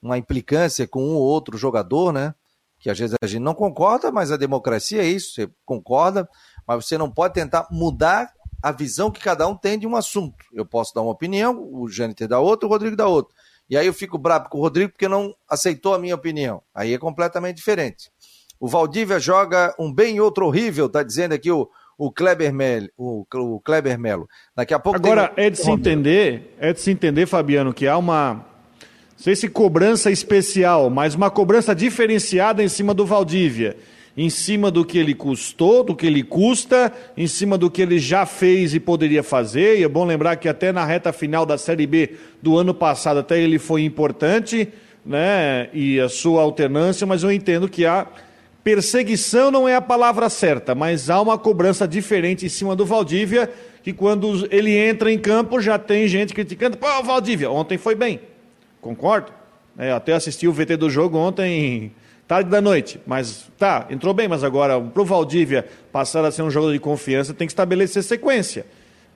uma implicância com um ou outro jogador, né? Que às vezes a gente não concorda, mas a democracia é isso, você concorda, mas você não pode tentar mudar a visão que cada um tem de um assunto. Eu posso dar uma opinião, o Jâniter dá outra, o Rodrigo dá outra. E aí eu fico bravo com o Rodrigo porque não aceitou a minha opinião. Aí é completamente diferente. O Valdívia joga um bem e outro horrível, tá dizendo aqui o, o Kleber Melo. O, o Kleber Melo. Daqui a pouco. Agora, tem... é de se entender, é de se entender, Fabiano, que há uma. Não sei se cobrança especial, mas uma cobrança diferenciada em cima do Valdívia em cima do que ele custou, do que ele custa, em cima do que ele já fez e poderia fazer. E é bom lembrar que até na reta final da Série B do ano passado, até ele foi importante, né? E a sua alternância, mas eu entendo que a perseguição não é a palavra certa, mas há uma cobrança diferente em cima do Valdívia, que quando ele entra em campo já tem gente criticando. Pô, Valdívia, ontem foi bem. Concordo. É, até assisti o VT do jogo ontem tarde da noite. Mas tá, entrou bem, mas agora para o Valdívia passar a ser um jogo de confiança tem que estabelecer sequência.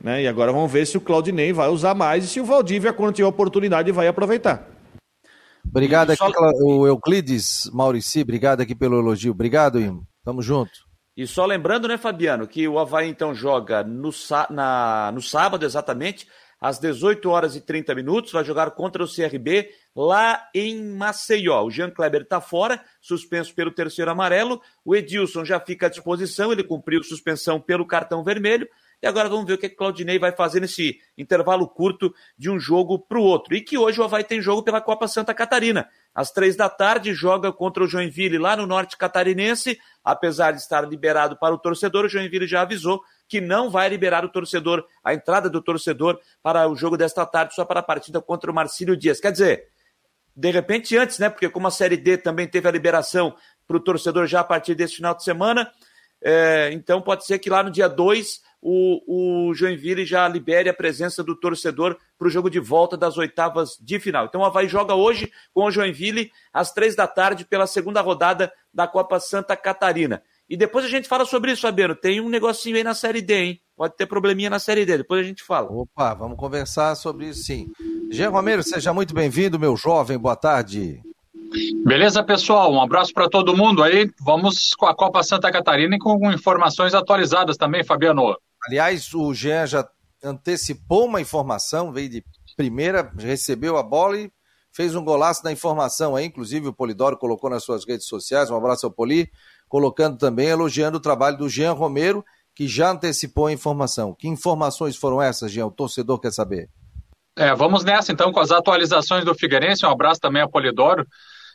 Né? E agora vamos ver se o Claudinei vai usar mais e se o Valdívia, quando tiver oportunidade, vai aproveitar. Obrigado aqui, só... o Euclides Maurici, obrigado aqui pelo elogio. Obrigado, Imo. Tamo junto. E só lembrando, né, Fabiano, que o Havaí então joga no, na, no sábado exatamente, às 18 horas e 30 minutos, vai jogar contra o CRB lá em Maceió. O Jean Kleber está fora, suspenso pelo terceiro amarelo. O Edilson já fica à disposição, ele cumpriu suspensão pelo cartão vermelho. E agora vamos ver o que Claudinei vai fazer nesse intervalo curto de um jogo para o outro. E que hoje o Havaí tem jogo pela Copa Santa Catarina. Às três da tarde, joga contra o Joinville lá no norte catarinense. Apesar de estar liberado para o torcedor, o Joinville já avisou que não vai liberar o torcedor, a entrada do torcedor para o jogo desta tarde, só para a partida contra o Marcílio Dias. Quer dizer, de repente antes, né? Porque como a Série D também teve a liberação para o torcedor já a partir desse final de semana, é, então pode ser que lá no dia 2 o, o Joinville já libere a presença do torcedor para o jogo de volta das oitavas de final. Então o Havaí joga hoje com o Joinville às três da tarde pela segunda rodada da Copa Santa Catarina. E depois a gente fala sobre isso, Fabiano. Tem um negocinho aí na Série D, hein? Pode ter probleminha na Série D, depois a gente fala. Opa, vamos conversar sobre isso sim. Jean Romero, seja muito bem-vindo, meu jovem, boa tarde. Beleza, pessoal? Um abraço para todo mundo aí. Vamos com a Copa Santa Catarina e com informações atualizadas também, Fabiano. Aliás, o Jean já antecipou uma informação, veio de primeira, recebeu a bola e fez um golaço na informação aí, inclusive o Polidoro colocou nas suas redes sociais, um abraço ao Poli, colocando também, elogiando o trabalho do Jean Romero, que já antecipou a informação. Que informações foram essas, Jean? O torcedor quer saber. É, vamos nessa então com as atualizações do Figueirense, um abraço também ao Polidoro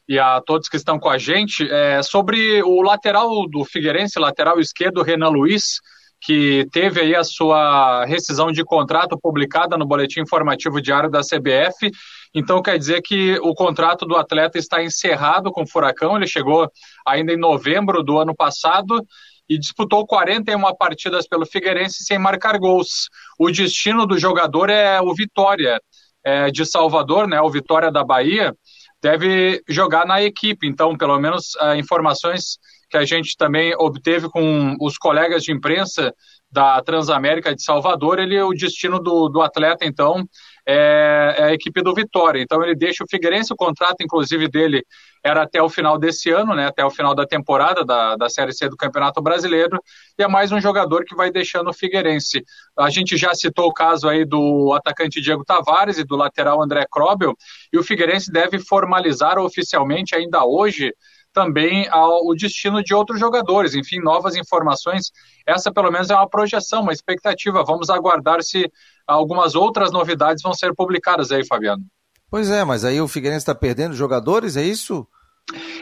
e a todos que estão com a gente. É, sobre o lateral do Figueirense, lateral esquerdo, Renan Luiz, que teve aí a sua rescisão de contrato publicada no boletim informativo diário da CBF. Então quer dizer que o contrato do atleta está encerrado com o Furacão. Ele chegou ainda em novembro do ano passado e disputou 41 partidas pelo Figueirense sem marcar gols. O destino do jogador é o Vitória é, de Salvador, né? O Vitória da Bahia deve jogar na equipe. Então, pelo menos uh, informações que a gente também obteve com os colegas de imprensa da Transamérica de Salvador, ele o destino do, do atleta, então, é, é, a equipe do Vitória. Então ele deixa o Figueirense, o contrato, inclusive, dele era até o final desse ano, né, até o final da temporada da, da Série C do Campeonato Brasileiro, e é mais um jogador que vai deixando o Figueirense. A gente já citou o caso aí do atacante Diego Tavares e do lateral André Krobel, e o Figueirense deve formalizar oficialmente ainda hoje também ao, o destino de outros jogadores, enfim, novas informações. Essa, pelo menos, é uma projeção, uma expectativa. Vamos aguardar se algumas outras novidades vão ser publicadas aí, Fabiano. Pois é, mas aí o Figueirense está perdendo jogadores, é isso?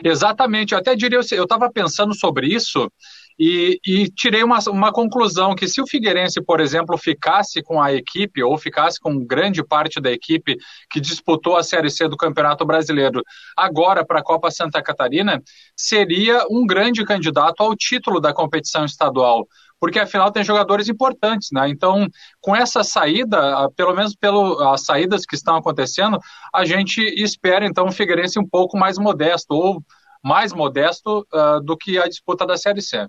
Exatamente, eu até diria, eu estava pensando sobre isso e, e, tirei uma, uma conclusão que se o Figueirense, por exemplo, ficasse com a equipe ou ficasse com grande parte da equipe que disputou a Série C do Campeonato Brasileiro agora para a Copa Santa Catarina, seria um grande candidato ao título da competição estadual porque afinal tem jogadores importantes, né? Então, com essa saída, pelo menos pelas saídas que estão acontecendo, a gente espera então o Figueirense um pouco mais modesto ou mais modesto uh, do que a disputa da Série C.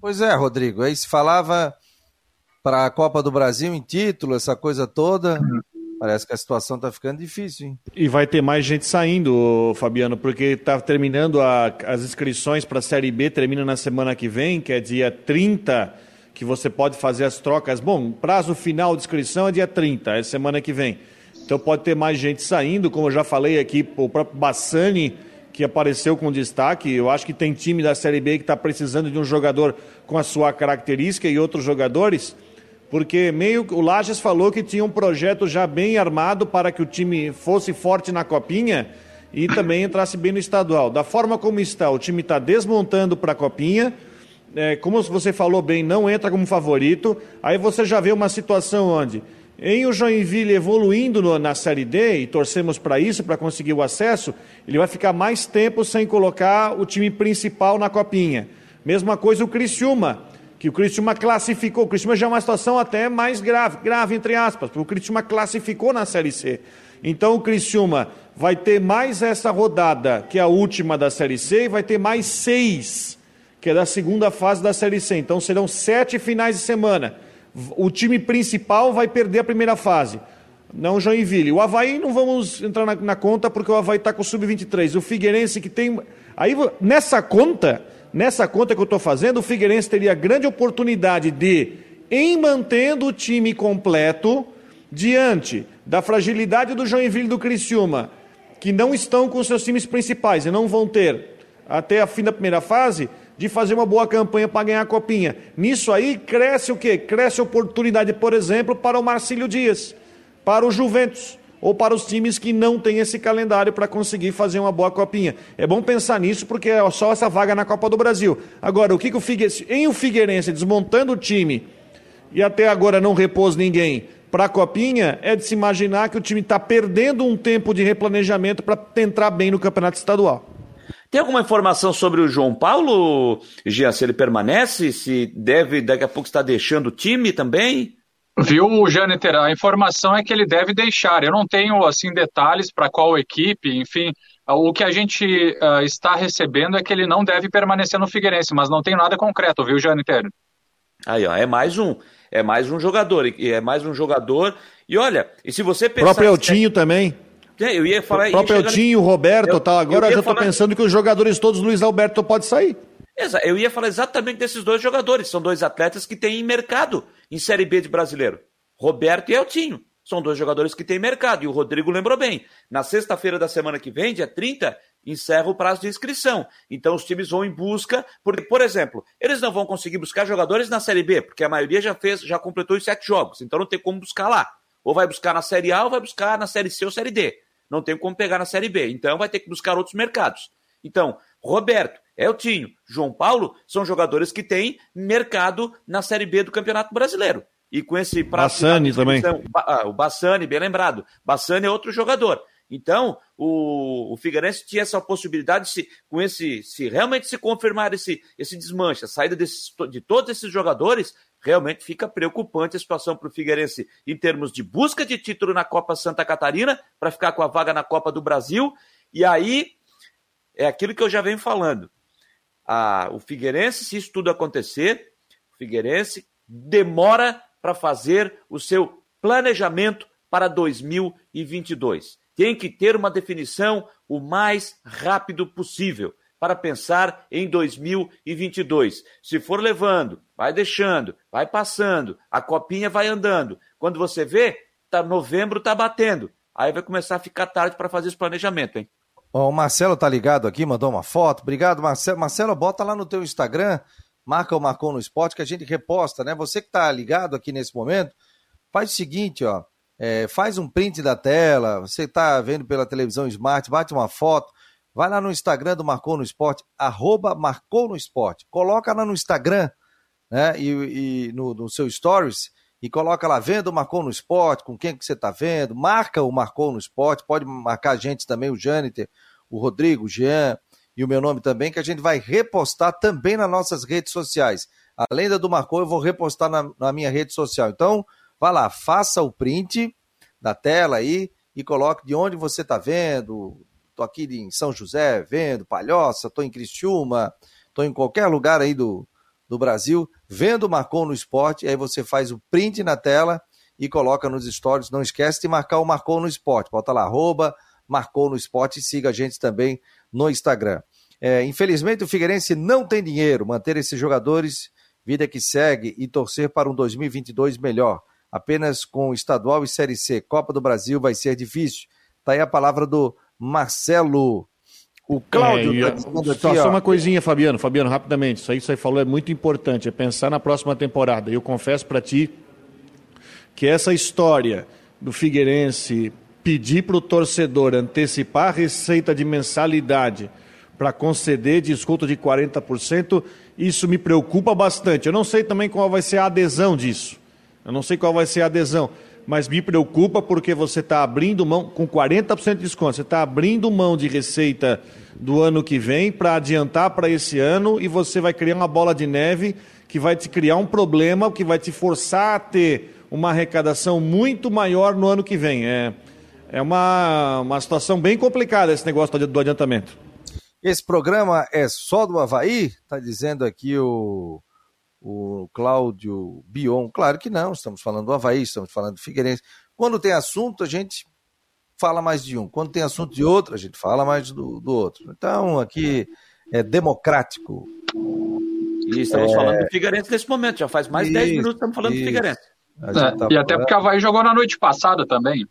Pois é, Rodrigo. Aí se falava para a Copa do Brasil em título, essa coisa toda. Parece que a situação está ficando difícil, hein? E vai ter mais gente saindo, Fabiano, porque está terminando a, as inscrições para a Série B, termina na semana que vem, que é dia 30, que você pode fazer as trocas. Bom, prazo final de inscrição é dia 30, é semana que vem. Então pode ter mais gente saindo, como eu já falei aqui, o próprio Bassani que apareceu com destaque. Eu acho que tem time da Série B que está precisando de um jogador com a sua característica e outros jogadores, porque meio o Lages falou que tinha um projeto já bem armado para que o time fosse forte na copinha e também entrasse bem no estadual. Da forma como está, o time está desmontando para a copinha. É, como você falou bem, não entra como favorito. Aí você já vê uma situação onde em o Joinville evoluindo no, na Série D, e torcemos para isso, para conseguir o acesso, ele vai ficar mais tempo sem colocar o time principal na copinha. Mesma coisa o Criciúma, que o Criciúma classificou. O Criciúma já é uma situação até mais grave, grave entre aspas, porque o Criciúma classificou na Série C. Então o Criciúma vai ter mais essa rodada, que é a última da Série C, e vai ter mais seis, que é da segunda fase da Série C. Então serão sete finais de semana o time principal vai perder a primeira fase. Não Joinville. O Havaí não vamos entrar na, na conta porque o Havaí está com o Sub-23. O Figueirense que tem. Aí nessa conta, nessa conta que eu estou fazendo, o Figueirense teria grande oportunidade de, em mantendo o time completo, diante da fragilidade do Joinville e do Criciúma, que não estão com seus times principais e não vão ter até a fim da primeira fase, de fazer uma boa campanha para ganhar a copinha. Nisso aí cresce o quê? Cresce oportunidade, por exemplo, para o Marcílio Dias para o Juventus ou para os times que não têm esse calendário para conseguir fazer uma boa copinha. É bom pensar nisso porque é só essa vaga na Copa do Brasil. Agora, o que, que o Figueirense, em o Figueirense desmontando o time e até agora não repôs ninguém para a copinha, é de se imaginar que o time está perdendo um tempo de replanejamento para entrar bem no campeonato estadual. Tem alguma informação sobre o João Paulo, Gia, se ele permanece, se deve daqui a pouco estar deixando o time também? Viu, Jâniter? A informação é que ele deve deixar. Eu não tenho assim detalhes para qual equipe, enfim. O que a gente uh, está recebendo é que ele não deve permanecer no Figueirense, mas não tem nada concreto, viu, Jâniter? Aí, ó, é mais um, é mais um jogador, e é mais um jogador. E olha, e se você pensar. O próprio Eltinho também. É, eu ia falar. O próprio Eltinho, o Roberto, eu, tal. Agora eu, já estou falar... pensando que os jogadores todos, Luiz Alberto pode sair. Eu ia falar exatamente desses dois jogadores. São dois atletas que têm mercado em Série B de brasileiro. Roberto e Eltinho. São dois jogadores que têm mercado. E o Rodrigo lembrou bem. Na sexta-feira da semana que vem, dia 30, encerra o prazo de inscrição. Então os times vão em busca, porque, por exemplo, eles não vão conseguir buscar jogadores na Série B, porque a maioria já fez, já completou os sete jogos, então não tem como buscar lá. Ou vai buscar na Série A ou vai buscar na Série C ou Série D. Não tem como pegar na Série B. Então vai ter que buscar outros mercados. Então, Roberto, Eltinho, João Paulo são jogadores que têm mercado na Série B do Campeonato Brasileiro. E com esse prazo. Bassani também. Ah, o Bassani, bem lembrado. Bassani é outro jogador. Então, o, o Figueirense tinha essa possibilidade, se, com esse, se realmente se confirmar esse, esse desmanche, a saída desses, de todos esses jogadores, realmente fica preocupante a situação para o Figueirense em termos de busca de título na Copa Santa Catarina, para ficar com a vaga na Copa do Brasil. E aí, é aquilo que eu já venho falando. O Figueirense, se isso tudo acontecer, o Figueirense demora para fazer o seu planejamento para 2022. Tem que ter uma definição o mais rápido possível para pensar em 2022. Se for levando, vai deixando, vai passando, a copinha vai andando. Quando você vê, tá novembro tá batendo. Aí vai começar a ficar tarde para fazer esse planejamento, hein? o Marcelo tá ligado aqui, mandou uma foto. Obrigado, Marcelo. Marcelo, bota lá no teu Instagram, marca o Marcou no Esporte, que a gente reposta, né? Você que tá ligado aqui nesse momento, faz o seguinte, ó. É, faz um print da tela, você tá vendo pela televisão Smart, bate uma foto, vai lá no Instagram do Marcou no Esporte, arroba Marcou no Esporte. Coloca lá no Instagram, né? E, e no, no seu Stories e coloca lá, vendo o Marcou no Esporte, com quem que você está vendo, marca o Marcou no Esporte, pode marcar a gente também, o Jâniter, o Rodrigo, o Jean e o meu nome também, que a gente vai repostar também nas nossas redes sociais. Além da do Marcou, eu vou repostar na, na minha rede social. Então, vá lá, faça o print da tela aí e coloque de onde você está vendo. Estou aqui em São José vendo, Palhoça, estou em Criciúma, estou em qualquer lugar aí do, do Brasil, vendo o Marcou no Esporte, aí você faz o print na tela e coloca nos stories. Não esquece de marcar o Marcou no Esporte. Bota lá, arroba, Marcou no Esporte e siga a gente também no Instagram. É, infelizmente o Figueirense não tem dinheiro. Manter esses jogadores, vida que segue e torcer para um 2022 melhor. Apenas com estadual e Série C, Copa do Brasil vai ser difícil. Tá aí a palavra do Marcelo o Cláudio é, tá só, só, uma coisinha, Fabiano, Fabiano, rapidamente. Isso aí que você falou é muito importante, é pensar na próxima temporada. Eu confesso para ti que essa história do Figueirense pedir para o torcedor antecipar a receita de mensalidade para conceder desconto de 40%, isso me preocupa bastante. Eu não sei também qual vai ser a adesão disso. Eu não sei qual vai ser a adesão mas me preocupa porque você está abrindo mão, com 40% de desconto, você está abrindo mão de receita do ano que vem para adiantar para esse ano e você vai criar uma bola de neve que vai te criar um problema, que vai te forçar a ter uma arrecadação muito maior no ano que vem. É, é uma, uma situação bem complicada esse negócio do adiantamento. Esse programa é só do Havaí? Está dizendo aqui o, o Cláudio Bion. Claro que não, estamos falando do Havaí, estamos falando do Figueirense. Quando tem assunto, a gente fala mais de um. Quando tem assunto de outro, a gente fala mais do, do outro. Então, aqui é democrático. E estamos é... falando do Figueirense nesse momento, já faz mais de 10 minutos que estamos falando isso. do Figueirense. É, tá e até porque o Havaí jogou na noite passada também.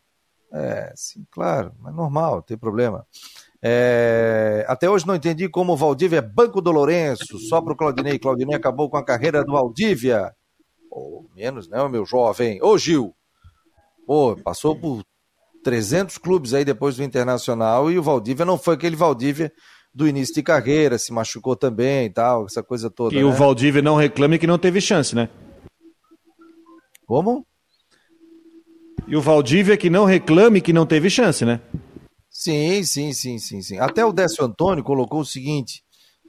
É, sim, claro, mas normal, não tem problema. É, até hoje não entendi como o Valdívia é banco do Lourenço, só para o Claudinei. Claudinei acabou com a carreira do Valdívia. Ou menos, né, meu jovem? Ô, Gil! Pô, passou por 300 clubes aí depois do Internacional e o Valdívia não foi aquele Valdívia do início de carreira, se machucou também e tal, essa coisa toda. E né? o Valdívia não reclame que não teve chance, né? Como? E o Valdívia que não reclame que não teve chance, né? Sim, sim, sim, sim, sim. Até o Décio Antônio colocou o seguinte,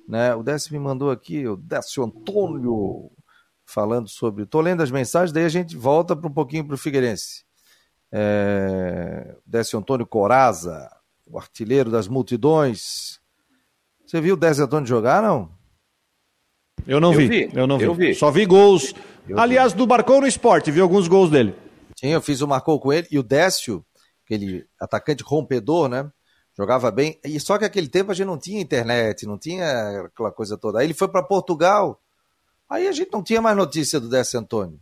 né? O Décio me mandou aqui, o Décio Antônio falando sobre. Tô lendo as mensagens, daí a gente volta para um pouquinho para o Figueirense. É... Décio Antônio Coraza, o artilheiro das multidões. Você viu o Décio Antônio jogar, não? Eu não eu vi, vi, eu não vi. Eu vi. Só vi gols. Eu Aliás, vi. do Marcou no Esporte, vi alguns gols dele. Sim, eu fiz o Marcou com ele. E o Décio, aquele atacante rompedor, né? Jogava bem. E só que aquele tempo a gente não tinha internet, não tinha aquela coisa toda. Aí ele foi para Portugal. Aí a gente não tinha mais notícia do Décio Antônio.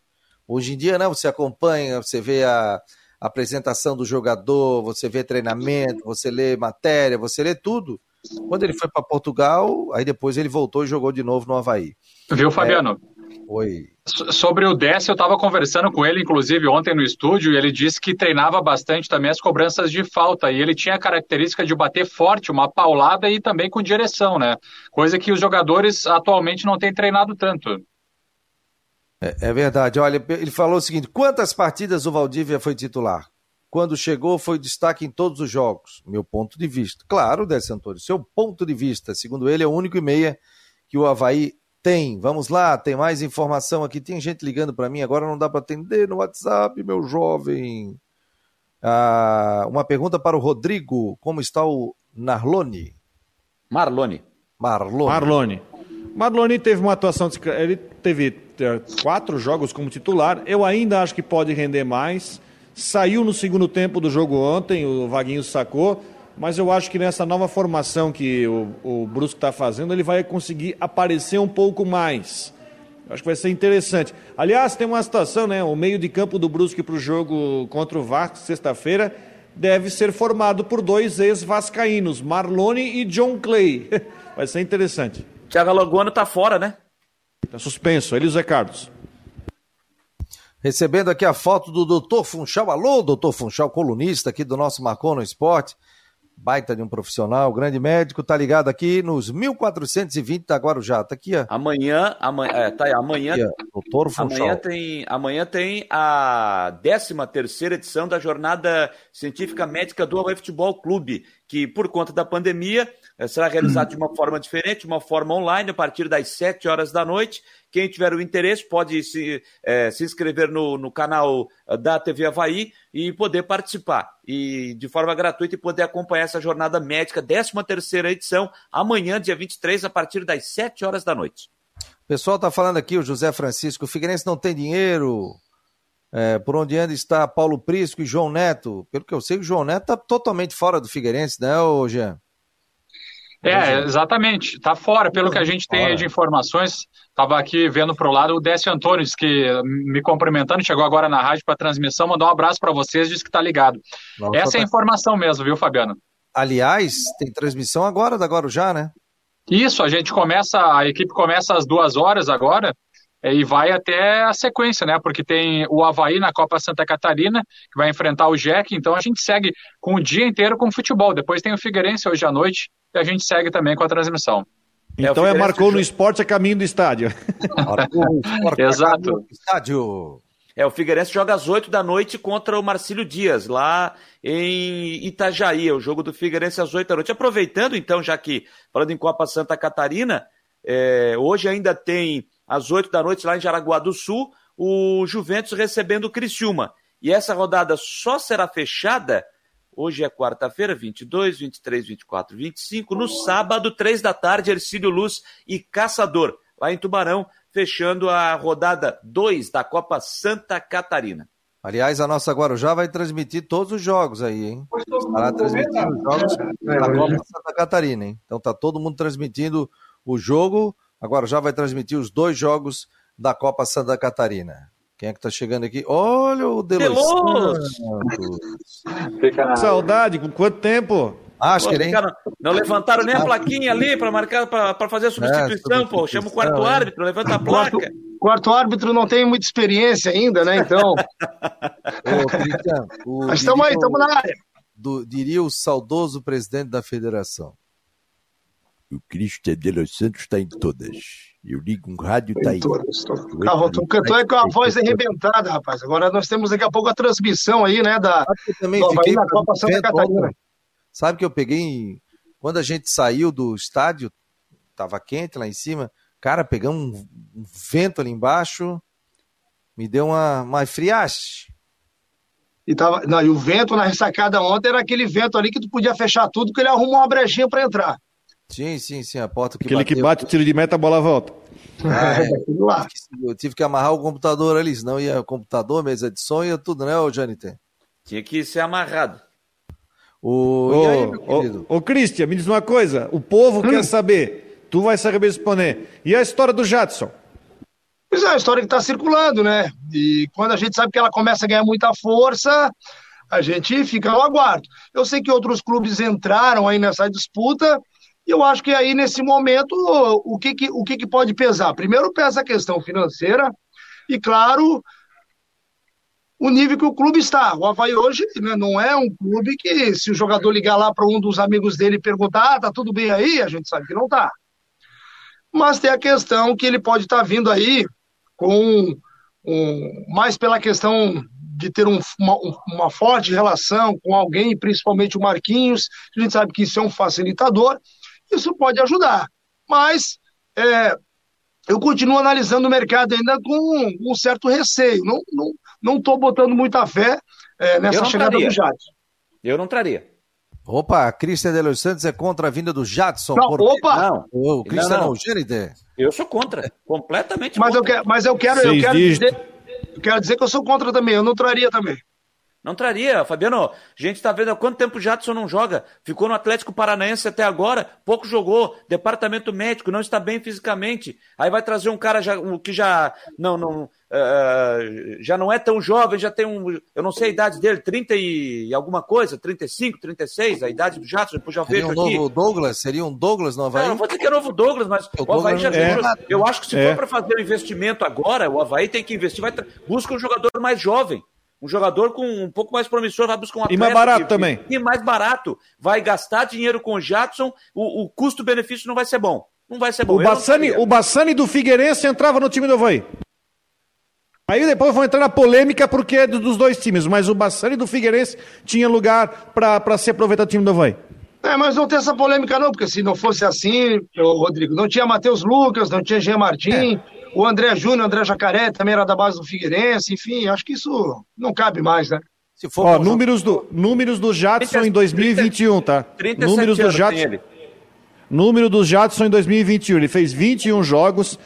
Hoje em dia, não, você acompanha, você vê a, a apresentação do jogador, você vê treinamento, você lê matéria, você lê tudo. Quando ele foi para Portugal, aí depois ele voltou e jogou de novo no Havaí. Viu, Fabiano? É... Oi. Sobre o Décio, eu estava conversando com ele, inclusive, ontem no estúdio, e ele disse que treinava bastante também as cobranças de falta, e ele tinha a característica de bater forte, uma paulada e também com direção, né? Coisa que os jogadores atualmente não têm treinado tanto. É, é verdade. Olha, ele falou o seguinte: quantas partidas o Valdívia foi titular? Quando chegou, foi destaque em todos os jogos. Meu ponto de vista. Claro, Décio Antônio, seu ponto de vista. Segundo ele, é o único e meia que o Havaí tem, vamos lá, tem mais informação aqui. Tem gente ligando para mim, agora não dá para atender no WhatsApp, meu jovem. Ah, uma pergunta para o Rodrigo: como está o Narlone? Marlone. Marlone. Marlone. Marlone teve uma atuação, ele teve é, quatro jogos como titular. Eu ainda acho que pode render mais. Saiu no segundo tempo do jogo ontem, o Vaguinho sacou mas eu acho que nessa nova formação que o, o Brusque está fazendo, ele vai conseguir aparecer um pouco mais. Eu acho que vai ser interessante. Aliás, tem uma situação, né? O meio de campo do Brusque para o jogo contra o Vasco, sexta-feira, deve ser formado por dois ex-vascaínos, Marlone e John Clay. [laughs] vai ser interessante. Thiago Alagoano está fora, né? Está suspenso. Ele e o Zé Carlos. Recebendo aqui a foto do Dr. Funchal. Alô, Dr. Funchal, colunista aqui do nosso Marcou no Esporte baita de um profissional, grande médico, tá ligado aqui nos 1420 da Guarujá, tá aqui, ó. Amanhã, amanhã, é, tá aí, amanhã, aqui, doutor amanhã tem, amanhã tem a 13 terceira edição da jornada científica médica do Havaí Futebol Clube, que por conta da pandemia será realizado de uma forma diferente, uma forma online, a partir das 7 horas da noite. Quem tiver o interesse pode se, é, se inscrever no, no canal eh, da TV Havaí e poder participar. E de forma gratuita e poder acompanhar essa jornada médica, 13 terceira edição, amanhã, dia 23, a partir das 7 horas da noite. O pessoal está falando aqui, o José Francisco, o Figueirense não tem dinheiro. É, por onde anda está Paulo Prisco e João Neto. Pelo que eu sei, o João Neto está totalmente fora do Figueirense, né, Jean? É, exatamente. Está fora, pelo que a gente tem de informações. Estava aqui vendo para o lado o Décio Antônio, que me cumprimentando, chegou agora na rádio para transmissão, mandou um abraço para vocês, disse que está ligado. Nossa, Essa é a informação mesmo, viu, Fabiano? Aliás, tem transmissão agora da Guarujá, né? Isso, a gente começa, a equipe começa às duas horas agora é, e vai até a sequência, né? Porque tem o Havaí na Copa Santa Catarina, que vai enfrentar o Jack, então a gente segue com o dia inteiro com o futebol. Depois tem o Figueirense hoje à noite, e a gente segue também com a transmissão. Então é, é [laughs] marcou no esporte a caminho do estádio. Exato. Estádio. É, o Figueirense joga às 8 da noite contra o Marcílio Dias, lá em Itajaí. É o jogo do Figueirense às 8 da noite. Aproveitando, então, já que falando em Copa Santa Catarina, é, hoje ainda tem às 8 da noite lá em Jaraguá do Sul, o Juventus recebendo o Criciúma. E essa rodada só será fechada Hoje é quarta-feira, 22, 23, 24, 25. No sábado, 3 da tarde, Ercílio Luz e Caçador, lá em Tubarão, fechando a rodada 2 da Copa Santa Catarina. Aliás, a nossa Guarujá vai transmitir todos os jogos aí, hein? Estará transmitindo os jogos da Copa Santa Catarina, hein? Então tá todo mundo transmitindo o jogo. A Guarujá vai transmitir os dois jogos da Copa Santa Catarina. Quem é que tá chegando aqui? Olha o Delos. Saudade, com quanto tempo? Acho que ele. Não levantaram nem a plaquinha ali para marcar, para fazer a substituição, é, pô. Chama o quarto é. árbitro, levanta a placa. Quarto, quarto árbitro não tem muita experiência ainda, né? Então. Ô, Mas estamos aí, estamos na área. Do, diria o saudoso presidente da federação. O Cristian de Los Santos está em todas. Eu ligo um rádio, tá aí. Carro, tu cantou é com a voz arrebentada, rapaz. Agora nós temos daqui a pouco a transmissão aí, né, da, eu também do fiquei na Copa Santa Catarina. Sabe que eu peguei, quando a gente saiu do estádio, tava quente lá em cima, cara, pegamos um, um vento ali embaixo, me deu uma, uma friagem. E, tava, não, e o vento na ressacada ontem era aquele vento ali que tu podia fechar tudo, porque ele arrumou uma brechinha para entrar. Sim, sim, sim, a porta que Aquele bateu. que bate o tiro de meta, a bola volta. Ah, é, eu tive que amarrar o computador ali, senão ia computador, mesa de som, ia tudo, né, Janiter? Tinha que ser amarrado. O... Ô, aí, ô, ô, Cristian, me diz uma coisa, o povo hum. quer saber, tu vai saber responder. E a história do Jadson? Pois é, a história que está circulando, né? E quando a gente sabe que ela começa a ganhar muita força, a gente fica no aguardo. Eu sei que outros clubes entraram aí nessa disputa, e eu acho que aí, nesse momento, o que, que, o que, que pode pesar? Primeiro pesa a questão financeira e, claro, o nível que o clube está. O Havaí hoje né, não é um clube que, se o jogador ligar lá para um dos amigos dele e perguntar, ah, tá tudo bem aí, a gente sabe que não tá. Mas tem a questão que ele pode estar tá vindo aí com um, mais pela questão de ter um, uma, uma, forte relação com alguém, principalmente o Marquinhos, a gente sabe que isso é um facilitador, isso pode ajudar. Mas é, eu continuo analisando o mercado ainda com um certo receio. Não estou não, não botando muita fé é, nessa chegada traria. do Jadson. Eu não traria. Opa, Cristian de Los Santos é contra a vinda do Jadson. Não, por... opa! Não, o Cristian não, não. Eu sou contra, completamente mas contra. Eu quero, mas eu quero, eu quero, dizer, eu quero dizer que eu sou contra também, eu não traria também. Não traria, Fabiano. A gente está vendo há quanto tempo o Jadson não joga. Ficou no Atlético Paranaense até agora, pouco jogou. Departamento médico, não está bem fisicamente. Aí vai trazer um cara já, um, que já não, não, uh, já não é tão jovem, já tem um. Eu não sei a idade dele, 30 e alguma coisa, 35, 36, a idade do Jadson, depois já vejo um aqui. novo Douglas? Seria um Douglas no Havaí? Não, não vou dizer que é novo Douglas, mas o, o Havaí já é. Eu acho que se é. for para fazer um investimento agora, o Havaí tem que investir, vai busca um jogador mais jovem. Um jogador com um pouco mais promissor vai buscar um atleta. E mais barato que, também. E mais barato. Vai gastar dinheiro com o Jackson, o, o custo-benefício não vai ser bom. Não vai ser bom. O Bassani, o Bassani do Figueirense entrava no time do Havaí. Aí depois vão entrar na polêmica porque é dos dois times, mas o Bassani do Figueirense tinha lugar para ser aproveitado do time do Havaí. É, mas não tem essa polêmica não, porque se não fosse assim, Rodrigo, não tinha Matheus Lucas, não tinha Jean Martin, é. O André Júnior, André Jacaré, também era da base do Figueirense, enfim, acho que isso não cabe mais, né? Se for Ó, números, do, números do Jadson 30, em 2021, 30, tá? 37 números do Jadson. Número do Jadson em 2021. Ele fez 21 jogos,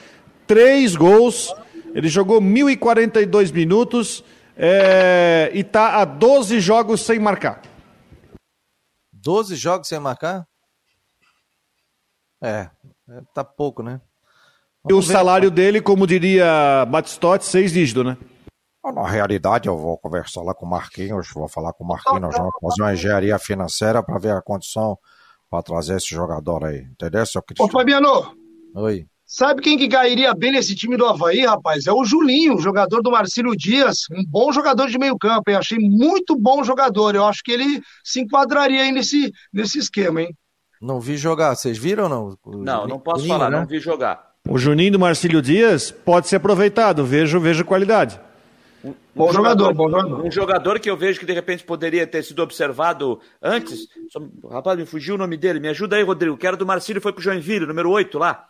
3 gols. Ele jogou 1.042 minutos é, e tá a 12 jogos sem marcar. 12 jogos sem marcar? É, é tá pouco, né? E o salário dele, como diria Batistotti, seis dígitos, né? Na realidade, eu vou conversar lá com o Marquinhos, vou falar com o Marquinhos, nós vamos fazer uma engenharia financeira para ver a condição para trazer esse jogador aí. Entendeu, seu Cristiano? Ô, Fabiano. Oi. Sabe quem que cairia bem nesse time do Havaí, rapaz? É o Julinho, jogador do Marcílio Dias. Um bom jogador de meio campo, hein? Achei muito bom jogador. Eu acho que ele se enquadraria aí nesse, nesse esquema, hein? Não vi jogar. Vocês viram ou não? O não, não posso Julinho, falar, né? não vi jogar. O Juninho do Marcílio Dias pode ser aproveitado, vejo, vejo qualidade. Um, bom jogador, bom jogador. Um jogador que eu vejo que de repente poderia ter sido observado antes. Só, rapaz, me fugiu o nome dele. Me ajuda aí, Rodrigo. Que era do Marcílio foi pro Joinville, número 8 lá.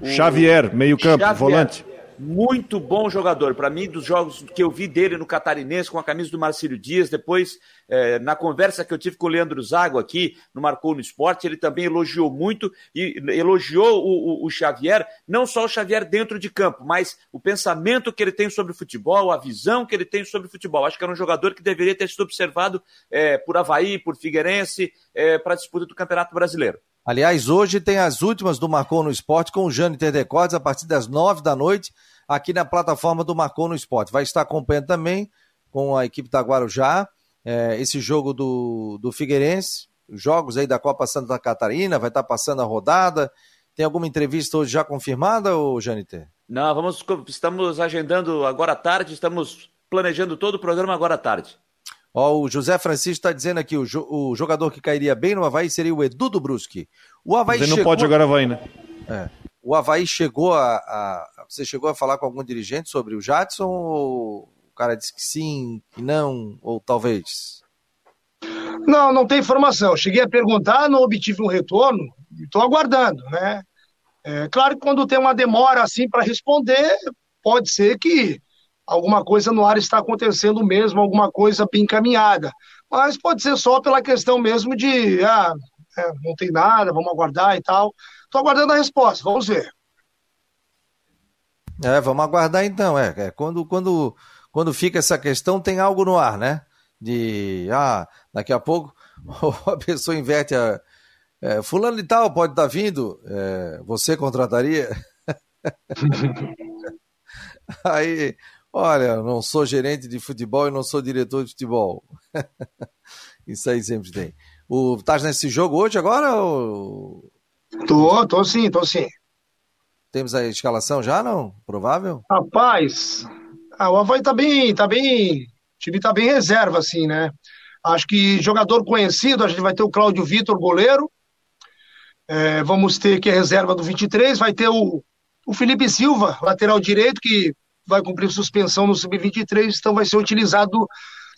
O, Xavier, meio-campo, volante. Muito bom jogador. Para mim, dos jogos que eu vi dele no Catarinense com a camisa do Marcílio Dias, depois, é, na conversa que eu tive com o Leandro Zago aqui, no Marcou no Esporte, ele também elogiou muito e elogiou o, o, o, Xavier, não só o Xavier dentro de campo, mas o pensamento que ele tem sobre futebol, a visão que ele tem sobre futebol. Acho que era um jogador que deveria ter sido observado é, por Havaí, por Figueirense, é, para a disputa do Campeonato Brasileiro. Aliás, hoje tem as últimas do Marcou no Esporte com o Jânio Interdecordes a partir das nove da noite aqui na plataforma do Marcou no Esporte. Vai estar acompanhando também com a equipe da Guarujá é, esse jogo do, do Figueirense, jogos aí da Copa Santa Catarina, vai estar passando a rodada. Tem alguma entrevista hoje já confirmada, ou Janiter? Não, vamos, estamos agendando agora à tarde, estamos planejando todo o programa agora à tarde. Ó, o José Francisco está dizendo aqui, o, jo o, jogador que cairia bem no Havaí seria o Edu do Brusque. O Havaí Você não chegou... pode jogar Havaí, né? É. O Havaí chegou a, a, Você chegou a falar com algum dirigente sobre o Jadson ou o cara disse que sim, que não, ou talvez? Não, não tem informação. Cheguei a perguntar, não obtive um retorno, estou aguardando, né? É, claro que quando tem uma demora assim para responder, pode ser que alguma coisa no ar está acontecendo mesmo, alguma coisa bem encaminhada. Mas pode ser só pela questão mesmo de, ah, é, não tem nada, vamos aguardar e tal. Estou aguardando a resposta, vamos ver. É, vamos aguardar então. É, é, quando, quando, quando fica essa questão, tem algo no ar, né? De, ah, daqui a pouco [laughs] a pessoa inverte a. É, fulano de tal pode estar tá vindo, é, você contrataria? [laughs] Aí Olha, não sou gerente de futebol e não sou diretor de futebol. [laughs] Isso aí sempre tem. O, tá nesse jogo hoje agora? Ou... Tô, tô sim, tô sim. Temos a escalação já, não? Provável? Rapaz, ah, o Havaí tá bem, tá bem, o time tá bem reserva, assim, né? Acho que jogador conhecido, a gente vai ter o Cláudio Vitor, goleiro. É, vamos ter que a reserva do 23, vai ter o, o Felipe Silva, lateral direito, que vai cumprir suspensão no Sub-23, então vai ser utilizado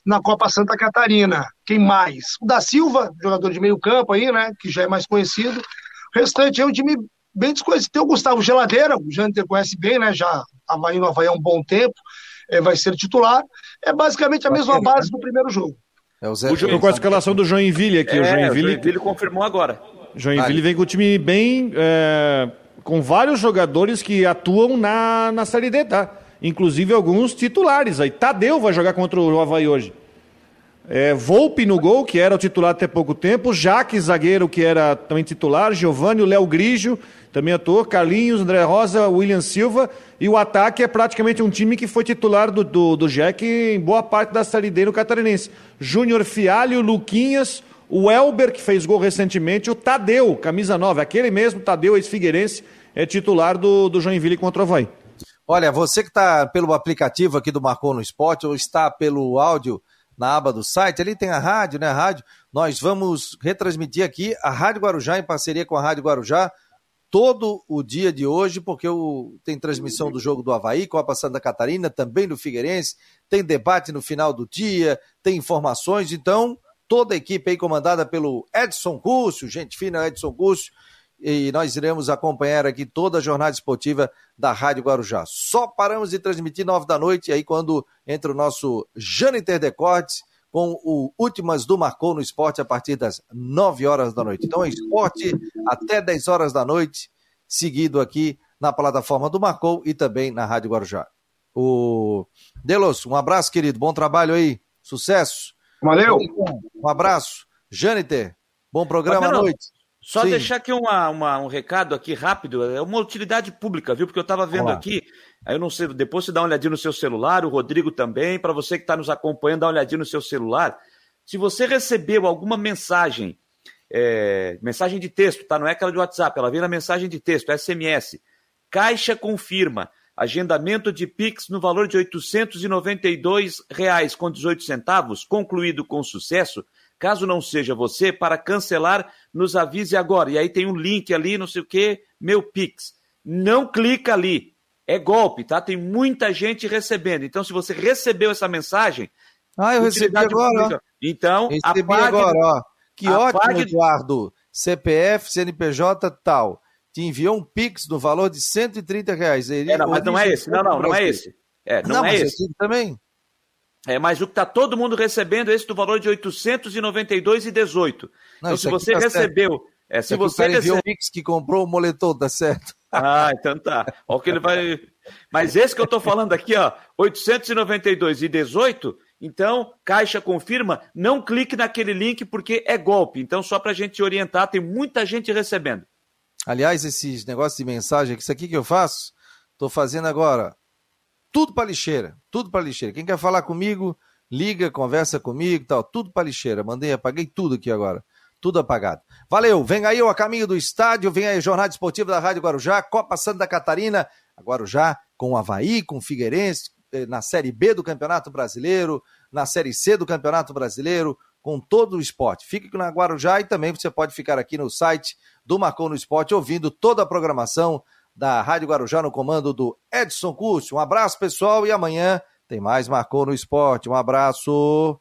na Copa Santa Catarina. Quem mais? O da Silva, jogador de meio campo aí, né, que já é mais conhecido. O restante é um time bem desconhecido. Tem o Gustavo Geladeira, o Janter conhece bem, né, já estava no Havaí há um bom tempo, é, vai ser titular. É basicamente a mesma base do primeiro jogo. É o Zé com a escalação do Joinville aqui. É, o Joinville, o Joinville confirmou agora. Joinville vem com o time bem... É, com vários jogadores que atuam na, na Série D, tá? Inclusive alguns titulares. Aí Tadeu vai jogar contra o Havaí hoje. É, Volpe no gol, que era o titular até pouco tempo, Jaque, zagueiro, que era também titular, Giovanni, o Léo Grigio, também atuou, Carlinhos, André Rosa, William Silva, e o ataque é praticamente um time que foi titular do, do, do Jack em boa parte da Série D no Catarinense. Júnior Fialho, Luquinhas, o Elber, que fez gol recentemente, o Tadeu, camisa 9, aquele mesmo, Tadeu, ex-figueirense, é titular do, do Joinville contra o Havaí. Olha, você que está pelo aplicativo aqui do Marcou no Esporte ou está pelo áudio na aba do site, ali tem a rádio, né? A rádio. Nós vamos retransmitir aqui a Rádio Guarujá em parceria com a Rádio Guarujá todo o dia de hoje, porque o, tem transmissão do jogo do Havaí, Copa Santa Catarina, também do Figueirense, tem debate no final do dia, tem informações, então toda a equipe aí comandada pelo Edson Cúcio, gente fina Edson Cúcio, e nós iremos acompanhar aqui toda a jornada esportiva da Rádio Guarujá. Só paramos de transmitir nove da noite, aí quando entra o nosso Jâniter Decortes com o Últimas do Marcou no Esporte a partir das nove horas da noite. Então, é esporte até dez horas da noite, seguido aqui na plataforma do Marcou e também na Rádio Guarujá. O Delos, um abraço, querido, bom trabalho aí, sucesso. Valeu. Um abraço. Jâniter, bom programa à noite. Só Sim. deixar aqui uma, uma, um recado aqui rápido, é uma utilidade pública, viu? Porque eu estava vendo Olá. aqui, aí eu não sei, depois você dá uma olhadinha no seu celular, o Rodrigo também, para você que está nos acompanhando, dá uma olhadinha no seu celular. Se você recebeu alguma mensagem, é, mensagem de texto, tá? Não é aquela de WhatsApp, ela vem na mensagem de texto, SMS. Caixa confirma agendamento de Pix no valor de R$ 892,18, concluído com sucesso. Caso não seja você, para cancelar, nos avise agora. E aí tem um link ali, não sei o que, meu Pix. Não clica ali. É golpe, tá? Tem muita gente recebendo. Então, se você recebeu essa mensagem. Ah, eu recebi agora. Então, recebi apague, agora, ó. Que apague... ótimo, Eduardo. CPF, CNPJ tal. te enviou um Pix no valor de 130 reais. Ele, é, não, mas não é esse. Não, não, não é esse. É, não, não é esse. também. É, mas o que está todo mundo recebendo é esse do valor de 892,18. Então, se você tá recebeu. É, se você recebeu. o Pix que comprou o moletom, tá certo? [laughs] Ah, então tá. Olha o que ele vai. Mas esse que eu estou falando aqui, ó, 892,18. Então, Caixa confirma, não clique naquele link porque é golpe. Então, só para a gente orientar, tem muita gente recebendo. Aliás, esses negócios de mensagem, isso aqui que eu faço, estou fazendo agora. Tudo para lixeira, tudo para lixeira. Quem quer falar comigo, liga, conversa comigo, tal, tudo para lixeira. Mandei, apaguei tudo aqui agora. Tudo apagado. Valeu, vem aí o caminho do estádio, vem aí a Jornada Esportiva da Rádio Guarujá, Copa Santa Catarina, Guarujá com o Havaí, com o Figueirense, eh, na Série B do Campeonato Brasileiro, na Série C do Campeonato Brasileiro, com todo o esporte. Fique na Guarujá e também você pode ficar aqui no site do Marcou no Esporte ouvindo toda a programação da Rádio Guarujá no comando do Edson Curso. Um abraço, pessoal, e amanhã tem mais Marcou no Esporte. Um abraço.